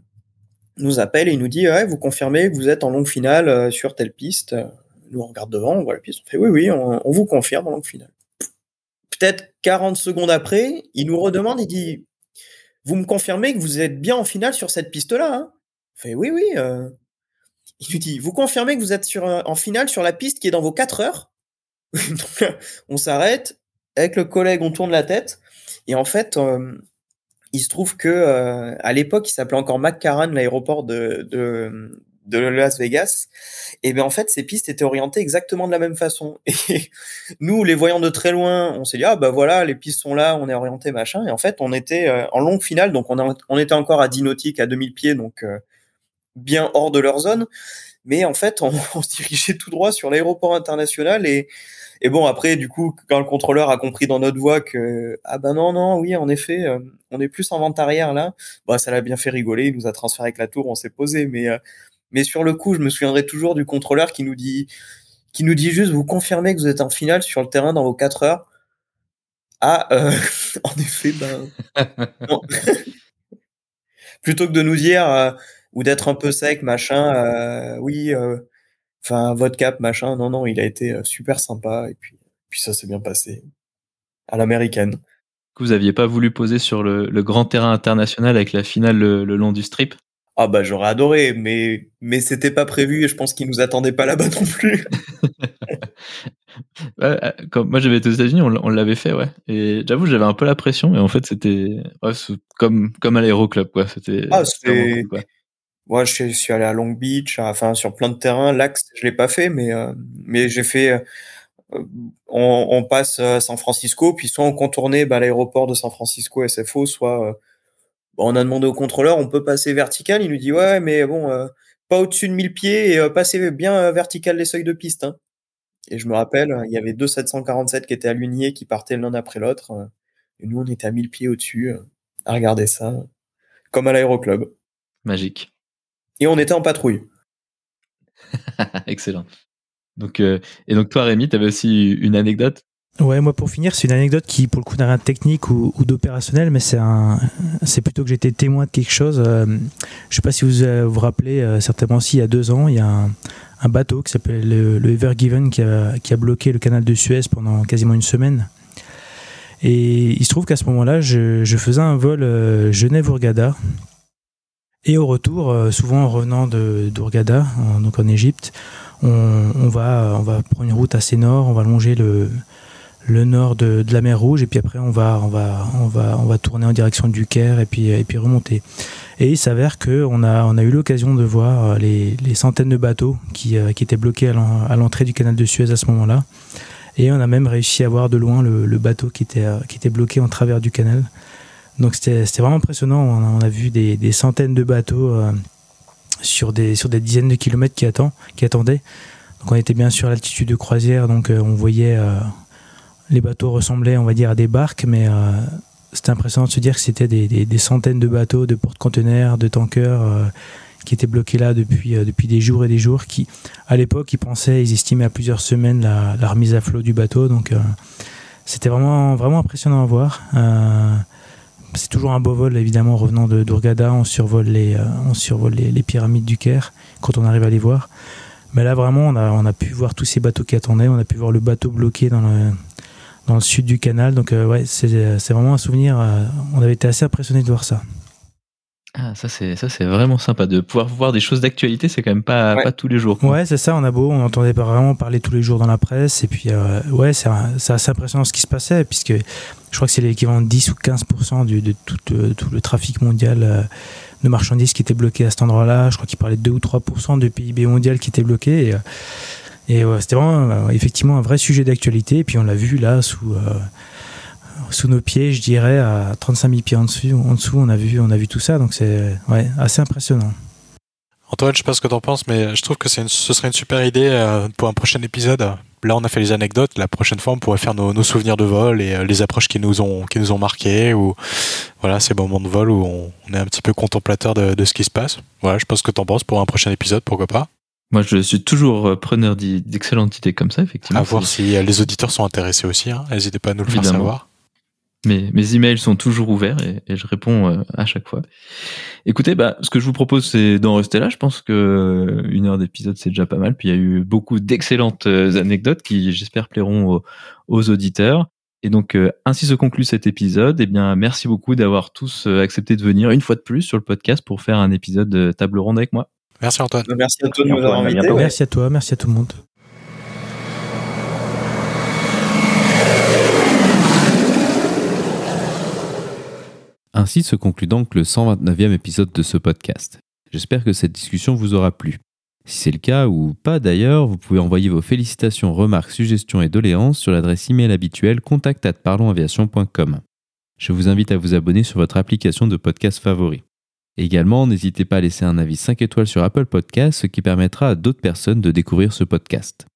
nous appelle et il nous dit ouais, vous confirmez que vous êtes en longue finale euh, sur telle piste. Nous on regarde devant, on voit la piste, on fait oui oui, on, vous confirme en longue finale. Peut-être 40 secondes après, il nous redemande, il dit vous me confirmez que vous êtes bien en finale sur cette piste-là hein? On fait oui oui. Euh. Il nous dit vous confirmez que vous êtes sur, en finale sur la piste qui est dans vos 4 heures on s'arrête avec le collègue, on tourne la tête et en fait euh, il se trouve que euh, à l'époque, il s'appelait encore McCarran, l'aéroport de, de, Las Vegas. Et bien en fait, ces pistes étaient orientées exactement de la même façon. Et nous, les voyant de très loin, on s'est dit ah bah voilà, les pistes sont là, on est orienté machin. Et en fait, on était euh, en longue finale, donc on, on était encore à 10 nautiques, à 2000 pieds, donc euh, bien hors de leur zone. Mais en fait, on, on se dirigeait tout droit sur l'aéroport international et et bon, après, du coup, quand le contrôleur a compris dans notre voix que ah ben non, non, oui, en effet, euh, on est plus en vente arrière là, bah ça l'a bien fait rigoler. Il nous a transféré avec la tour, on s'est posé. Mais euh, mais sur le coup, je me souviendrai toujours du contrôleur qui nous dit qui nous dit juste vous confirmez que vous êtes en finale sur le terrain dans vos 4 heures? Ah, euh, en effet, ben. Plutôt que de nous dire ou d'être un peu sec, machin, oui enfin votre cap machin. Non non il a été euh, super sympa. Et puis puis ça s'est bien passé à l'américaine. Vous aviez pas voulu poser sur le, grand terrain international avec la finale le, long du strip? Ah bah j'aurais adoré mais mais c'était pas prévu et je pense qu'ils nous attendaient pas là-bas non plus. Euh, Quand moi j'avais été aux États-Unis, on, l'avait fait, ouais. Et j'avoue, j'avais un peu la pression, et en fait, c'était comme comme à l'aéroclub, quoi. C'était ah, moi, je suis allé à Long Beach, enfin sur plein de terrains. L'axe, je l'ai pas fait, mais euh, mais j'ai fait. Euh, on, passe à San Francisco, puis soit on contournait bah, l'aéroport de San Francisco SFO, soit euh, bah, on a demandé au contrôleur, on peut passer vertical. Il nous dit ouais, mais bon, pas au-dessus de 1000 pieds et passer bien vertical les seuils de piste. Hein. Et je me rappelle, il y avait deux 747 qui étaient alignés, qui partaient l'un après l'autre. et nous, on était à 1000 pieds au-dessus, à regarder ça, comme à l'aéroclub. Magique et on était en patrouille. Excellent. Donc, euh, et donc toi, Rémi, tu avais aussi une anecdote? Ouais, moi pour finir, c'est une anecdote qui, pour le coup, n'a rien de technique ou, d'opérationnel, mais c'est un, c'est plutôt que j'étais témoin de quelque chose. Euh, je sais pas si vous euh, vous rappelez, certainement si il y a deux ans, il y a un, bateau qui s'appelle le, Ever Given qui a, qui a, bloqué le canal de Suez pendant quasiment une semaine. Et il se trouve qu'à ce moment-là, je, je, faisais un vol Genève-Ourgada et au retour, euh, souvent en revenant de d'Ourgada, donc en Égypte, on, va, on va prendre une route assez nord, on va longer le, le nord de, la mer Rouge et puis après on va, on va, on va, on va tourner en direction du Caire et puis, et puis remonter. Et il s'avère qu'on a, on a eu l'occasion de voir les, centaines de bateaux qui, qui étaient bloqués à l'entrée du canal de Suez à ce moment-là. Et on a même réussi à voir de loin le, bateau qui était, qui était bloqué en travers du canal. Donc c'était vraiment impressionnant. On a, vu des, centaines de bateaux sur, des, sur des dizaines de kilomètres qui, qui attendaient. Donc on était bien sûr à l'altitude de croisière, donc euh, on voyait euh, les bateaux ressemblaient, on va dire, à des barques, mais euh, c'était impressionnant de se dire que c'était des, centaines de bateaux, de porte-conteneurs, de tankers qui étaient bloqués là depuis, depuis des jours et des jours. Qui, à l'époque, ils pensaient, ils estimaient à plusieurs semaines la, la remise à flot du bateau. Donc c'était vraiment, vraiment impressionnant à voir. C'est toujours un beau vol, évidemment, revenant de on survole, les, euh, les, pyramides du Caire quand on arrive à les voir. Mais là, vraiment, on a, pu voir tous ces bateaux qui attendaient, on a pu voir le bateau bloqué dans le, sud du canal. Donc, euh, ouais, c'est vraiment un souvenir. Euh, on avait été assez impressionnés de voir ça. Ah, ça c'est ça c'est vraiment sympa de pouvoir voir des choses d'actualité, c'est quand même pas pas tous les jours. Ouais, c'est ça. On a beau, on entendait pas vraiment parler tous les jours dans la presse, et puis ouais, c'est assez impressionnant ce qui se passait, puisque je crois que c'est l'équivalent de 10 ou 15% du, de tout, euh, tout, le trafic mondial euh, de marchandises qui était bloqué à cet endroit-là. Je crois qu'il parlait de 2 ou 3% du PIB mondial qui était bloqué. Et, et c'était vraiment euh, effectivement un vrai sujet d'actualité. Et puis on l'a vu là sous, sous nos pieds, je dirais, à 35 000 pieds en dessous, en dessous on, a vu, on a vu tout ça. Donc c'est ouais, assez impressionnant. Antoine, je sais pas ce que tu en penses, mais je trouve que une, ce serait une super idée pour un prochain épisode Là, on a fait les anecdotes. La prochaine fois, on pourrait faire nos, souvenirs de vol et euh, les approches qui nous ont qui nous ont marqués ou voilà ces moments de vol où on, est un petit peu contemplateur de, ce qui se passe. Voilà, je pense que t'en penses pour un prochain épisode, pourquoi pas. Moi, je suis toujours euh, preneur d'excellentes idées comme ça, effectivement. À voir si euh, les auditeurs sont intéressés aussi. Hein. N'hésitez pas à nous le faire savoir. Mes, mes emails sont toujours ouverts et, je réponds euh, à chaque fois. Écoutez, bah, ce que je vous propose, c'est d'en rester là. Je pense que euh, une heure d'épisode, c'est déjà pas mal. Puis il y a eu beaucoup d'excellentes euh, anecdotes qui, j'espère, plairont aux, auditeurs. Et donc, ainsi se conclut cet épisode. Eh bien, merci beaucoup d'avoir tous accepté de venir une fois de plus sur le podcast pour faire un épisode de table ronde avec moi. Merci Antoine. Merci à toi de nous avoir invités. Merci à toi, merci à tout le monde. Ainsi se conclut donc le 129e épisode de ce podcast. J'espère que cette discussion vous aura plu. Si c'est le cas ou pas d'ailleurs, vous pouvez envoyer vos félicitations, remarques, suggestions et doléances sur l'adresse email habituelle contact@parlonsaviation.com. Je vous invite à vous abonner sur votre application de podcast favori. Également, n'hésitez pas à laisser un avis 5 étoiles sur Apple Podcasts, ce qui permettra à d'autres personnes de découvrir ce podcast.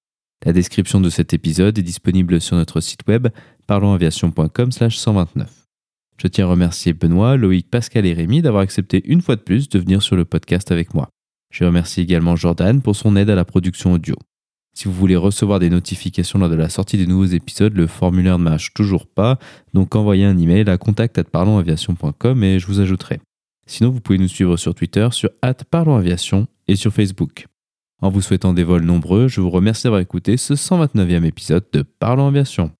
La description de cet épisode est disponible sur notre site web parlonsaviation.com/129. Je tiens à remercier Benoît, Loïc, Pascal et Rémi d'avoir accepté une fois de plus de venir sur le podcast avec moi. Je remercie également Jordan pour son aide à la production audio. Si vous voulez recevoir des notifications lors de la sortie des nouveaux épisodes, le formulaire ne marche toujours pas, donc envoyez un email à contact@parlonsaviation.com et je vous ajouterai. Sinon, vous pouvez nous suivre sur Twitter sur @parlonsaviation et sur Facebook. En vous souhaitant des vols nombreux, je vous remercie d'avoir écouté ce 129e épisode de Parlons Aviation.